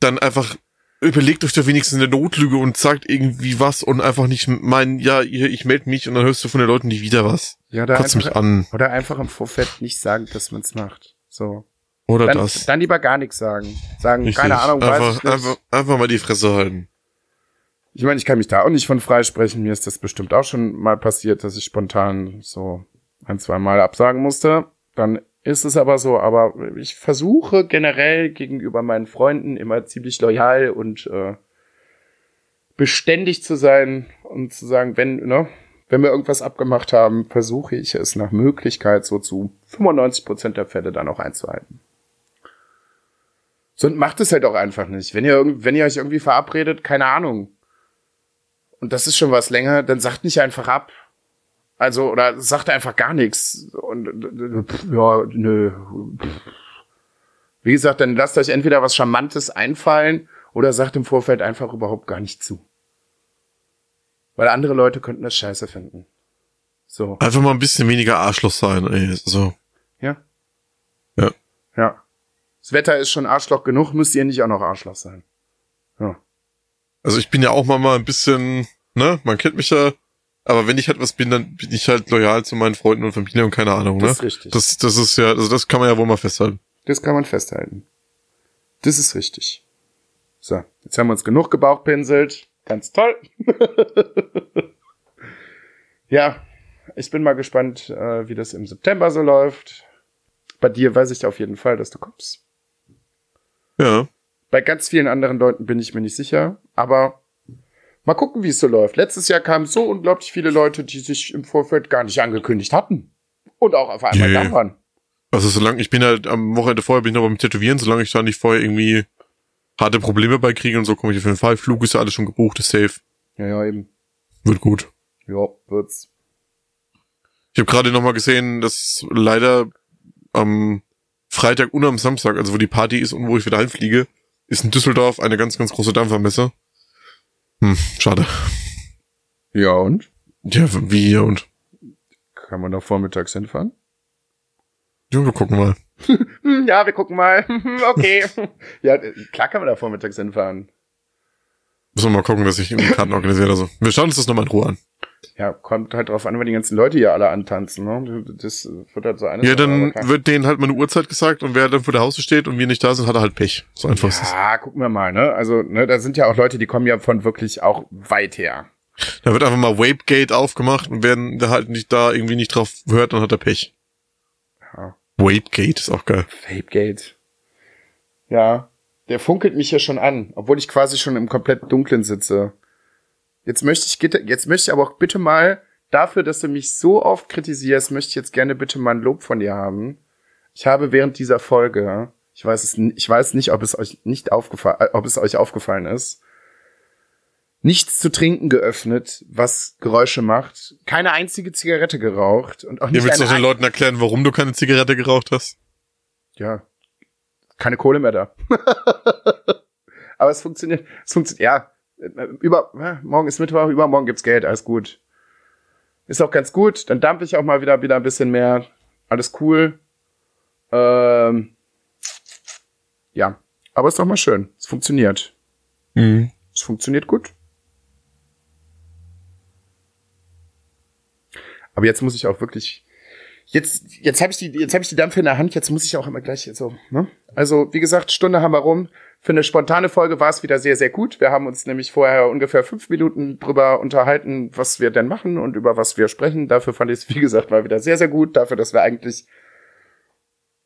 Speaker 1: Dann einfach überlegt euch doch wenigstens eine Notlüge und sagt irgendwie was und einfach nicht meinen, ja, ich melde mich und dann hörst du von den Leuten nie wieder was.
Speaker 2: Ja, oder
Speaker 1: Kotzt mich
Speaker 2: einfach,
Speaker 1: an.
Speaker 2: oder einfach im Vorfeld nicht sagen, dass man es macht. So.
Speaker 1: Oder
Speaker 2: Dann,
Speaker 1: das.
Speaker 2: dann lieber gar nichts sagen. Sagen,
Speaker 1: Richtig.
Speaker 2: keine Ahnung, weiß
Speaker 1: einfach,
Speaker 2: ich nicht.
Speaker 1: einfach, einfach mal die Fresse halten.
Speaker 2: Ich meine, ich kann mich da auch nicht von freisprechen. Mir ist das bestimmt auch schon mal passiert, dass ich spontan so ein, zwei Mal absagen musste. Dann ist es aber so. Aber ich versuche generell gegenüber meinen Freunden immer ziemlich loyal und äh, beständig zu sein und zu sagen, wenn, ne, wenn wir irgendwas abgemacht haben, versuche ich es nach Möglichkeit so zu 95 Prozent der Fälle dann auch einzuhalten. So, und macht es halt auch einfach nicht. Wenn ihr, wenn ihr euch irgendwie verabredet, keine Ahnung. Und das ist schon was länger, dann sagt nicht einfach ab. Also, oder sagte einfach gar nichts. Und pff, ja, nö. Wie gesagt, dann lasst euch entweder was Charmantes einfallen oder sagt im Vorfeld einfach überhaupt gar nicht zu. Weil andere Leute könnten das scheiße finden. So.
Speaker 1: Einfach mal ein bisschen weniger Arschloch sein, ey. So.
Speaker 2: Ja.
Speaker 1: Ja.
Speaker 2: Ja. Das Wetter ist schon Arschloch genug, müsst ihr nicht auch noch Arschloch sein. Ja.
Speaker 1: Also ich bin ja auch mal, ein bisschen, ne, man kennt mich ja, aber wenn ich halt was bin, dann bin ich halt loyal zu meinen Freunden und Familie und keine Ahnung, ne?
Speaker 2: Das ist richtig.
Speaker 1: Das, das ist ja, also das kann man ja wohl mal festhalten.
Speaker 2: Das kann man festhalten. Das ist richtig. So, jetzt haben wir uns genug gebauchpinselt. Ganz toll. (laughs) ja, ich bin mal gespannt, äh, wie das im September so läuft. Bei dir weiß ich auf jeden Fall, dass du kommst.
Speaker 1: Ja.
Speaker 2: Bei ganz vielen anderen Leuten bin ich mir nicht sicher, aber mal gucken, wie es so läuft. Letztes Jahr kamen so unglaublich viele Leute, die sich im Vorfeld gar nicht angekündigt hatten. Und auch auf einmal
Speaker 1: Yeah.
Speaker 2: da waren.
Speaker 1: Also solange, ich bin halt am Wochenende vorher bin ich noch beim Tätowieren, solange ich da nicht vorher irgendwie harte Probleme bei kriege und so, komme ich auf jeden Fall. Flug ist ja alles schon gebucht, ist safe.
Speaker 2: Ja, ja, eben.
Speaker 1: Wird gut.
Speaker 2: Ja, wird's.
Speaker 1: Ich habe gerade nochmal gesehen, dass leider am Freitag und am Samstag, also wo die Party ist und wo ich wieder heimfliege, ist in Düsseldorf eine ganz, ganz große Dampfermesse. Hm, schade.
Speaker 2: Ja, und?
Speaker 1: Ja, wie hier und.
Speaker 2: Kann man da vormittags hinfahren?
Speaker 1: Ja, wir gucken mal. (laughs)
Speaker 2: Ja, wir gucken mal. (laughs) okay. ja, klar kann man da vormittags hinfahren.
Speaker 1: Müssen wir mal gucken, dass ich irgendwie Karten organisiere oder so. Wir schauen uns das nochmal in Ruhe an.
Speaker 2: Ja, kommt halt drauf an, wenn die ganzen Leute hier alle antanzen, ne? Das wird halt so eine
Speaker 1: Ja, dann wird denen halt mal eine Uhrzeit gesagt und wer dann vor der Haustür steht und wir nicht da sind, hat er halt Pech. So einfach ist es.
Speaker 2: Ja, gucken wir mal, ne? Also, ne, da sind ja auch Leute, die kommen ja von wirklich auch weit her.
Speaker 1: Da wird einfach mal Wapegate aufgemacht und werden da halt nicht da irgendwie nicht drauf hört, dann hat er Pech.
Speaker 2: Ja.
Speaker 1: Wapegate ist auch geil.
Speaker 2: Vapegate. Ja, der funkelt mich ja schon an, obwohl ich quasi schon im komplett Dunklen sitze. Jetzt möchte ich, jetzt möchte ich aber auch bitte mal dafür, dass du mich so oft kritisierst, möchte ich jetzt gerne bitte mal ein Lob von dir haben. Ich habe während dieser Folge, ich weiß es, ich weiß nicht, ob es euch nicht aufgefallen, äh, ob es euch aufgefallen ist, nichts zu trinken geöffnet, was Geräusche macht, keine einzige Zigarette geraucht und auch
Speaker 1: Ihr
Speaker 2: nicht
Speaker 1: willst doch den Leuten erklären, warum du keine Zigarette geraucht hast?
Speaker 2: ja, keine Kohle mehr da. (laughs) Aber es funktioniert, es funktioniert, ja, über, ja, morgen ist Mittwoch, übermorgen gibt's Geld, alles gut. Ist auch ganz gut, dann dampfe ich auch mal wieder, wieder ein bisschen mehr, alles cool. Ähm, ja, aber ist doch mal schön, es funktioniert.
Speaker 1: Mhm.
Speaker 2: Es funktioniert gut. Aber jetzt muss ich auch wirklich. Jetzt, jetzt habe ich die, jetzt habe ich die Dampfe in der Hand. Jetzt muss ich auch immer gleich so. Ne? Also wie gesagt, Stunde haben wir rum. Für eine spontane Folge war es wieder sehr, sehr gut. Wir haben uns nämlich vorher ungefähr fünf Minuten drüber unterhalten, was wir denn machen und über was wir sprechen. Dafür fand ich es, wie gesagt, mal wieder sehr, sehr gut. Dafür, dass wir eigentlich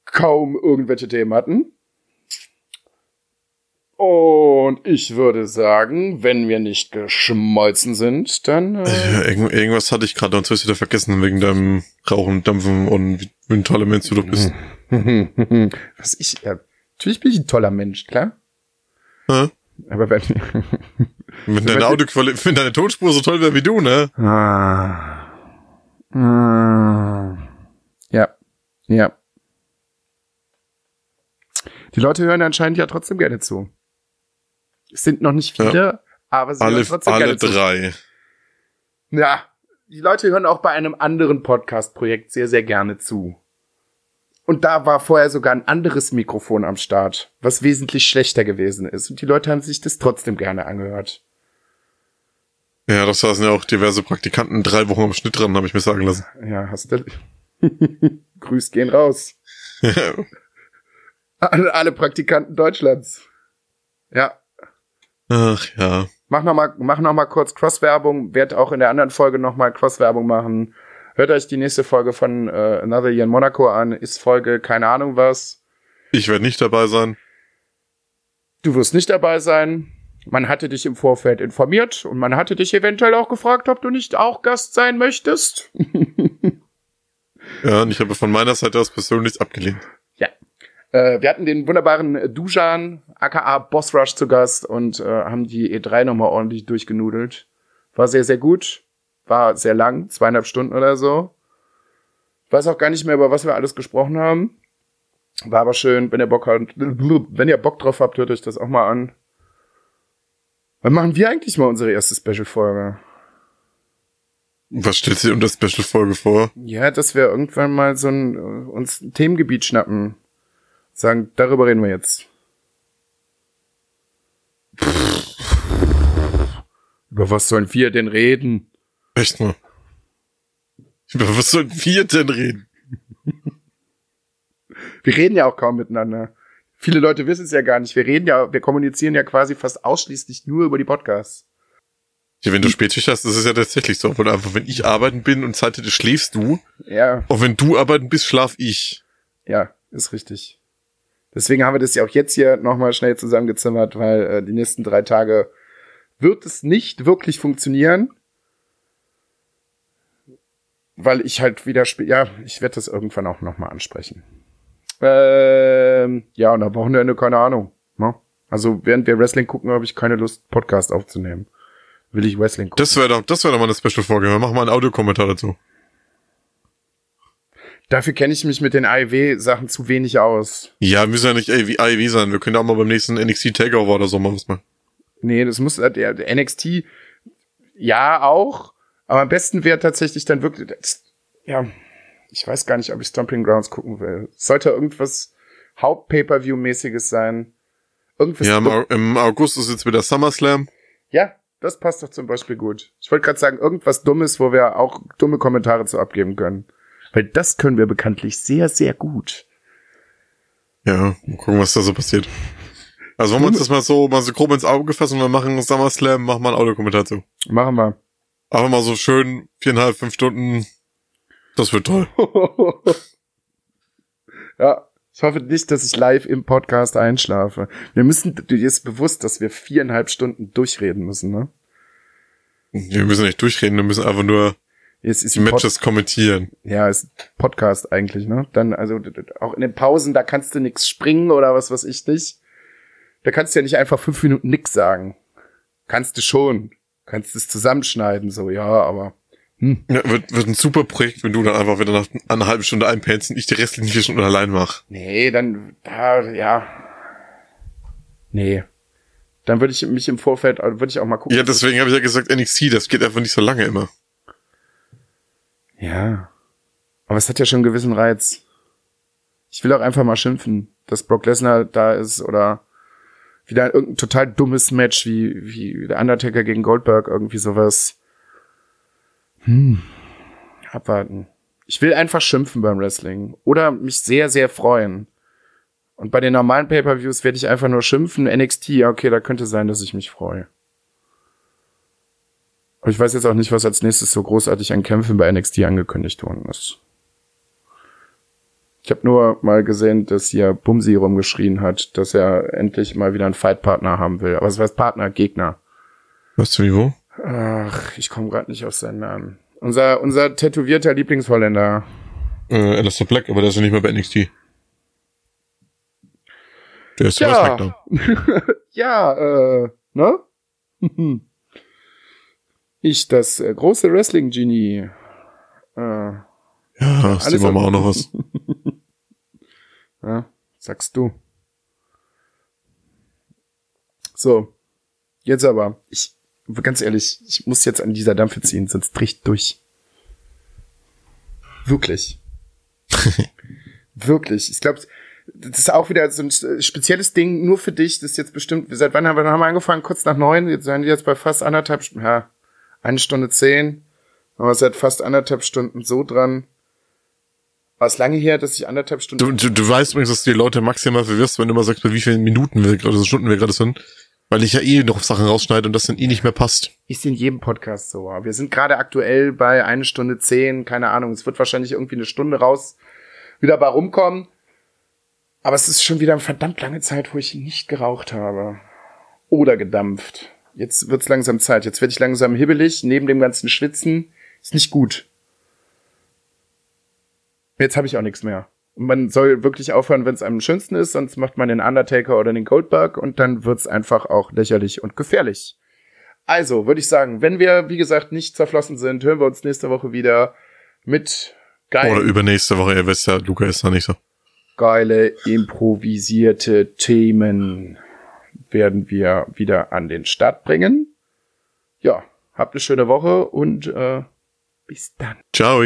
Speaker 2: kaum irgendwelche Themen hatten. Und ich würde sagen, wenn wir nicht geschmolzen sind, dann. Äh,
Speaker 1: Ja, irgend, irgendwas hatte ich gerade und jetzt wieder vergessen wegen deinem Rauchen, Dampfen und wie, wie ein toller Mensch du doch bist. (laughs)
Speaker 2: was ich. Ja, natürlich bin ich ein toller Mensch, klar.
Speaker 1: Ja?
Speaker 2: Aber wenn.
Speaker 1: Wenn deine Audioqualität, wenn deine Tonspur so toll wäre wie du, ne?
Speaker 2: ah. Ah. Ja. Ja. Die Leute hören anscheinend ja trotzdem gerne zu. Es sind noch nicht viele, aber sie
Speaker 1: Alle,
Speaker 2: hören trotzdem
Speaker 1: alle
Speaker 2: gerne zu.
Speaker 1: drei.
Speaker 2: Ja, die Leute hören auch bei einem anderen Podcast-Projekt sehr, sehr gerne zu. Und da war vorher sogar ein anderes Mikrofon am Start, was wesentlich schlechter gewesen ist. Und die Leute haben sich das trotzdem gerne angehört.
Speaker 1: Ja, das saßen ja auch diverse Praktikanten drei Wochen am Schnitt dran, habe ich mir sagen lassen.
Speaker 2: Ja, hast du. (laughs) Grüß gehen raus. (laughs) Alle, alle Praktikanten Deutschlands. Ja.
Speaker 1: Ach ja.
Speaker 2: Mach noch mal, mach noch mal kurz Cross-Werbung. Werd auch in der anderen Folge noch mal Cross-Werbung machen. Hört euch die nächste Folge von äh, Another Year in Monaco an. Ist Folge keine Ahnung was.
Speaker 1: Ich werde nicht dabei sein.
Speaker 2: Du wirst nicht dabei sein. Man hatte dich im Vorfeld informiert und man hatte dich eventuell auch gefragt, ob du nicht auch Gast sein möchtest. (laughs)
Speaker 1: Ja, und ich habe von meiner Seite aus persönlich abgelehnt.
Speaker 2: Ja. Äh, wir hatten den wunderbaren Dujan, aka Boss Rush zu Gast und äh, haben die E3 nochmal ordentlich durchgenudelt. War sehr, sehr gut. War sehr lang, zweieinhalb Stunden oder so. Weiß auch gar nicht mehr, über was wir alles gesprochen haben. War aber schön, wenn ihr Bock habt, wenn ihr Bock drauf habt, hört euch das auch mal an. Wann machen wir eigentlich mal unsere erste Special-Folge?
Speaker 1: Was stellt dir unter Special-Folge vor?
Speaker 2: Ja, dass wir irgendwann mal so ein, uns ein Themengebiet schnappen. Sagen, darüber reden wir jetzt. Über was sollen wir denn reden?
Speaker 1: Echt mal. Über was sollen wir denn reden?
Speaker 2: Wir reden ja auch kaum miteinander. Viele Leute wissen es ja gar nicht. Wir reden ja, wir kommunizieren ja quasi fast ausschließlich nur über die Podcasts.
Speaker 1: Ja, wenn du Spätschicht hast, das ist ja tatsächlich so. Weil einfach, wenn ich arbeiten bin und Zeit hätte, schläfst du.
Speaker 2: Ja,
Speaker 1: Und wenn du arbeiten bist, schlaf ich.
Speaker 2: ja, ist richtig. Deswegen haben wir das ja auch jetzt hier nochmal schnell zusammengezimmert, weil äh, die nächsten drei Tage wird es nicht wirklich funktionieren. Weil ich halt wieder spiel. Ja, ich werde das irgendwann auch nochmal ansprechen. Ähm, ja, und am Wochenende keine Ahnung. Ne? Also während wir Wrestling gucken, habe ich keine Lust, Podcast aufzunehmen. Will ich Wrestling gucken.
Speaker 1: Das wäre doch, das wäre doch mal eine Special-Folge. Wir machen mal einen Audiokommentar dazu.
Speaker 2: Dafür kenne ich mich mit den AEW-Sachen zu wenig aus.
Speaker 1: Ja, müssen ja nicht AEW, AEW sein. Wir können ja auch mal beim nächsten NXT Takeover oder so mal was machen.
Speaker 2: Nee, das muss äh, der, der NXT ja auch, aber am besten wäre tatsächlich dann wirklich ja, ich weiß gar nicht, ob ich Stomping Grounds gucken will. Sollte irgendwas Haupt-Pay-per-view-mäßiges sein. Irgendwas
Speaker 1: Ja, im, Au- im August ist jetzt wieder SummerSlam.
Speaker 2: ja, das passt doch zum Beispiel gut. Ich wollte gerade sagen, irgendwas Dummes, wo wir auch dumme Kommentare zu abgeben können. Weil das können wir bekanntlich sehr, sehr gut.
Speaker 1: Ja, mal gucken, was da so passiert. Also wollen wir uns das mal so, mal so grob ins Auge fassen und wir machen SummerSlam, machen mal einen Audiokommentar zu.
Speaker 2: Machen wir.
Speaker 1: Einfach mal so schön viereinhalb, fünf Stunden. Das wird toll. (laughs)
Speaker 2: ja, ich hoffe nicht, dass ich live im Podcast einschlafe. Wir müssen, dir ist bewusst, dass wir viereinhalb Stunden durchreden müssen, ne?
Speaker 1: Wir müssen nicht durchreden, wir müssen einfach nur
Speaker 2: Es ist
Speaker 1: die
Speaker 2: ein Pod-
Speaker 1: Matches kommentieren.
Speaker 2: Ja, ist Podcast eigentlich, ne? Dann, also auch in den Pausen, da kannst du nix springen oder was weiß ich nicht. Da kannst du ja nicht einfach fünf Minuten nix sagen. Kannst du schon. Kannst es zusammenschneiden, so, ja, aber. Hm.
Speaker 1: Ja, wird, wird ein super Projekt, wenn du dann einfach wieder nach einer halben Stunde einpennst und ich die restlichen vier Stunden allein mache.
Speaker 2: Nee, dann, da, ja. Nee. Dann würde ich mich im Vorfeld, würde ich auch mal gucken.
Speaker 1: Ja, deswegen habe ich ja gesagt NXT, das geht einfach nicht so lange immer.
Speaker 2: Ja. Aber es hat ja schon einen gewissen Reiz. Ich will auch einfach mal schimpfen, dass Brock Lesnar da ist oder wieder irgendein total dummes Match wie, wie der Undertaker gegen Goldberg, irgendwie sowas. Hm. Abwarten. Ich will einfach schimpfen beim Wrestling. Oder mich sehr, sehr freuen. Und bei den normalen Pay-Per-Views werde ich einfach nur schimpfen. NXT, okay, da könnte sein, dass ich mich freue. Aber ich weiß jetzt auch nicht, was als nächstes so großartig an Kämpfen bei NXT angekündigt worden ist. Ich habe nur mal gesehen, dass hier Bumsi rumgeschrien hat, dass er endlich mal wieder einen Fight-Partner haben will. Aber was heißt Partner? Gegner.
Speaker 1: Weißt du wie wo?
Speaker 2: Ach, ich komme gerade nicht auf seinen Namen. Unser, unser tätowierter Lieblingsholländer.
Speaker 1: Äh, Alistair Black, aber der ist ja nicht mehr bei NXT. Der ist ja bei (laughs)
Speaker 2: Ja. Äh, ne? (laughs) ich, das äh, große Wrestling-Genie. Äh,
Speaker 1: Ja,
Speaker 2: Alles
Speaker 1: sehen wir mal auch noch was. (laughs)
Speaker 2: Ja, sagst du. So. Jetzt aber. Ich, ganz ehrlich, ich muss jetzt an dieser Dampfe ziehen, sonst bricht durch. Wirklich. (laughs) Wirklich. Ich glaube, das ist auch wieder so ein spezielles Ding nur für dich. Das ist jetzt bestimmt, seit wann haben wir, haben wir angefangen? Kurz nach neun. Jetzt sind wir jetzt bei fast anderthalb, ja, eine Stunde zehn. Aber seit fast anderthalb Stunden so dran. War es lange her, dass ich anderthalb Stunden
Speaker 1: Du, du, du weißt übrigens, dass du die Leute maximal verwirrst, wenn du mal sagst, bei wie vielen Minuten wir gerade, also Stunden wir gerade sind. Weil ich ja eh noch Sachen rausschneide und das dann eh nicht mehr passt.
Speaker 2: Ist in jedem Podcast so. Wir sind gerade aktuell bei eine Stunde zehn, keine Ahnung. Es wird wahrscheinlich irgendwie eine Stunde raus wieder bei rumkommen. Aber es ist schon wieder eine verdammt lange Zeit, wo ich nicht geraucht habe. Oder gedampft. Jetzt wird's langsam Zeit. Jetzt werde ich langsam hibbelig, neben dem ganzen Schwitzen. Ist nicht gut. Jetzt habe ich auch nichts mehr. Man soll wirklich aufhören, wenn es am schönsten ist, sonst macht man den Undertaker oder den Goldberg und dann wird's einfach auch lächerlich und gefährlich. Also, würde ich sagen, wenn wir, wie gesagt, nicht zerflossen sind, hören wir uns nächste Woche wieder mit geil.
Speaker 1: Oder übernächste Woche, ihr wisst ja, Luca ist noch nicht so.
Speaker 2: Geile, improvisierte Themen werden wir wieder an den Start bringen. Ja, habt eine schöne Woche und äh, bis dann.
Speaker 1: Ciao.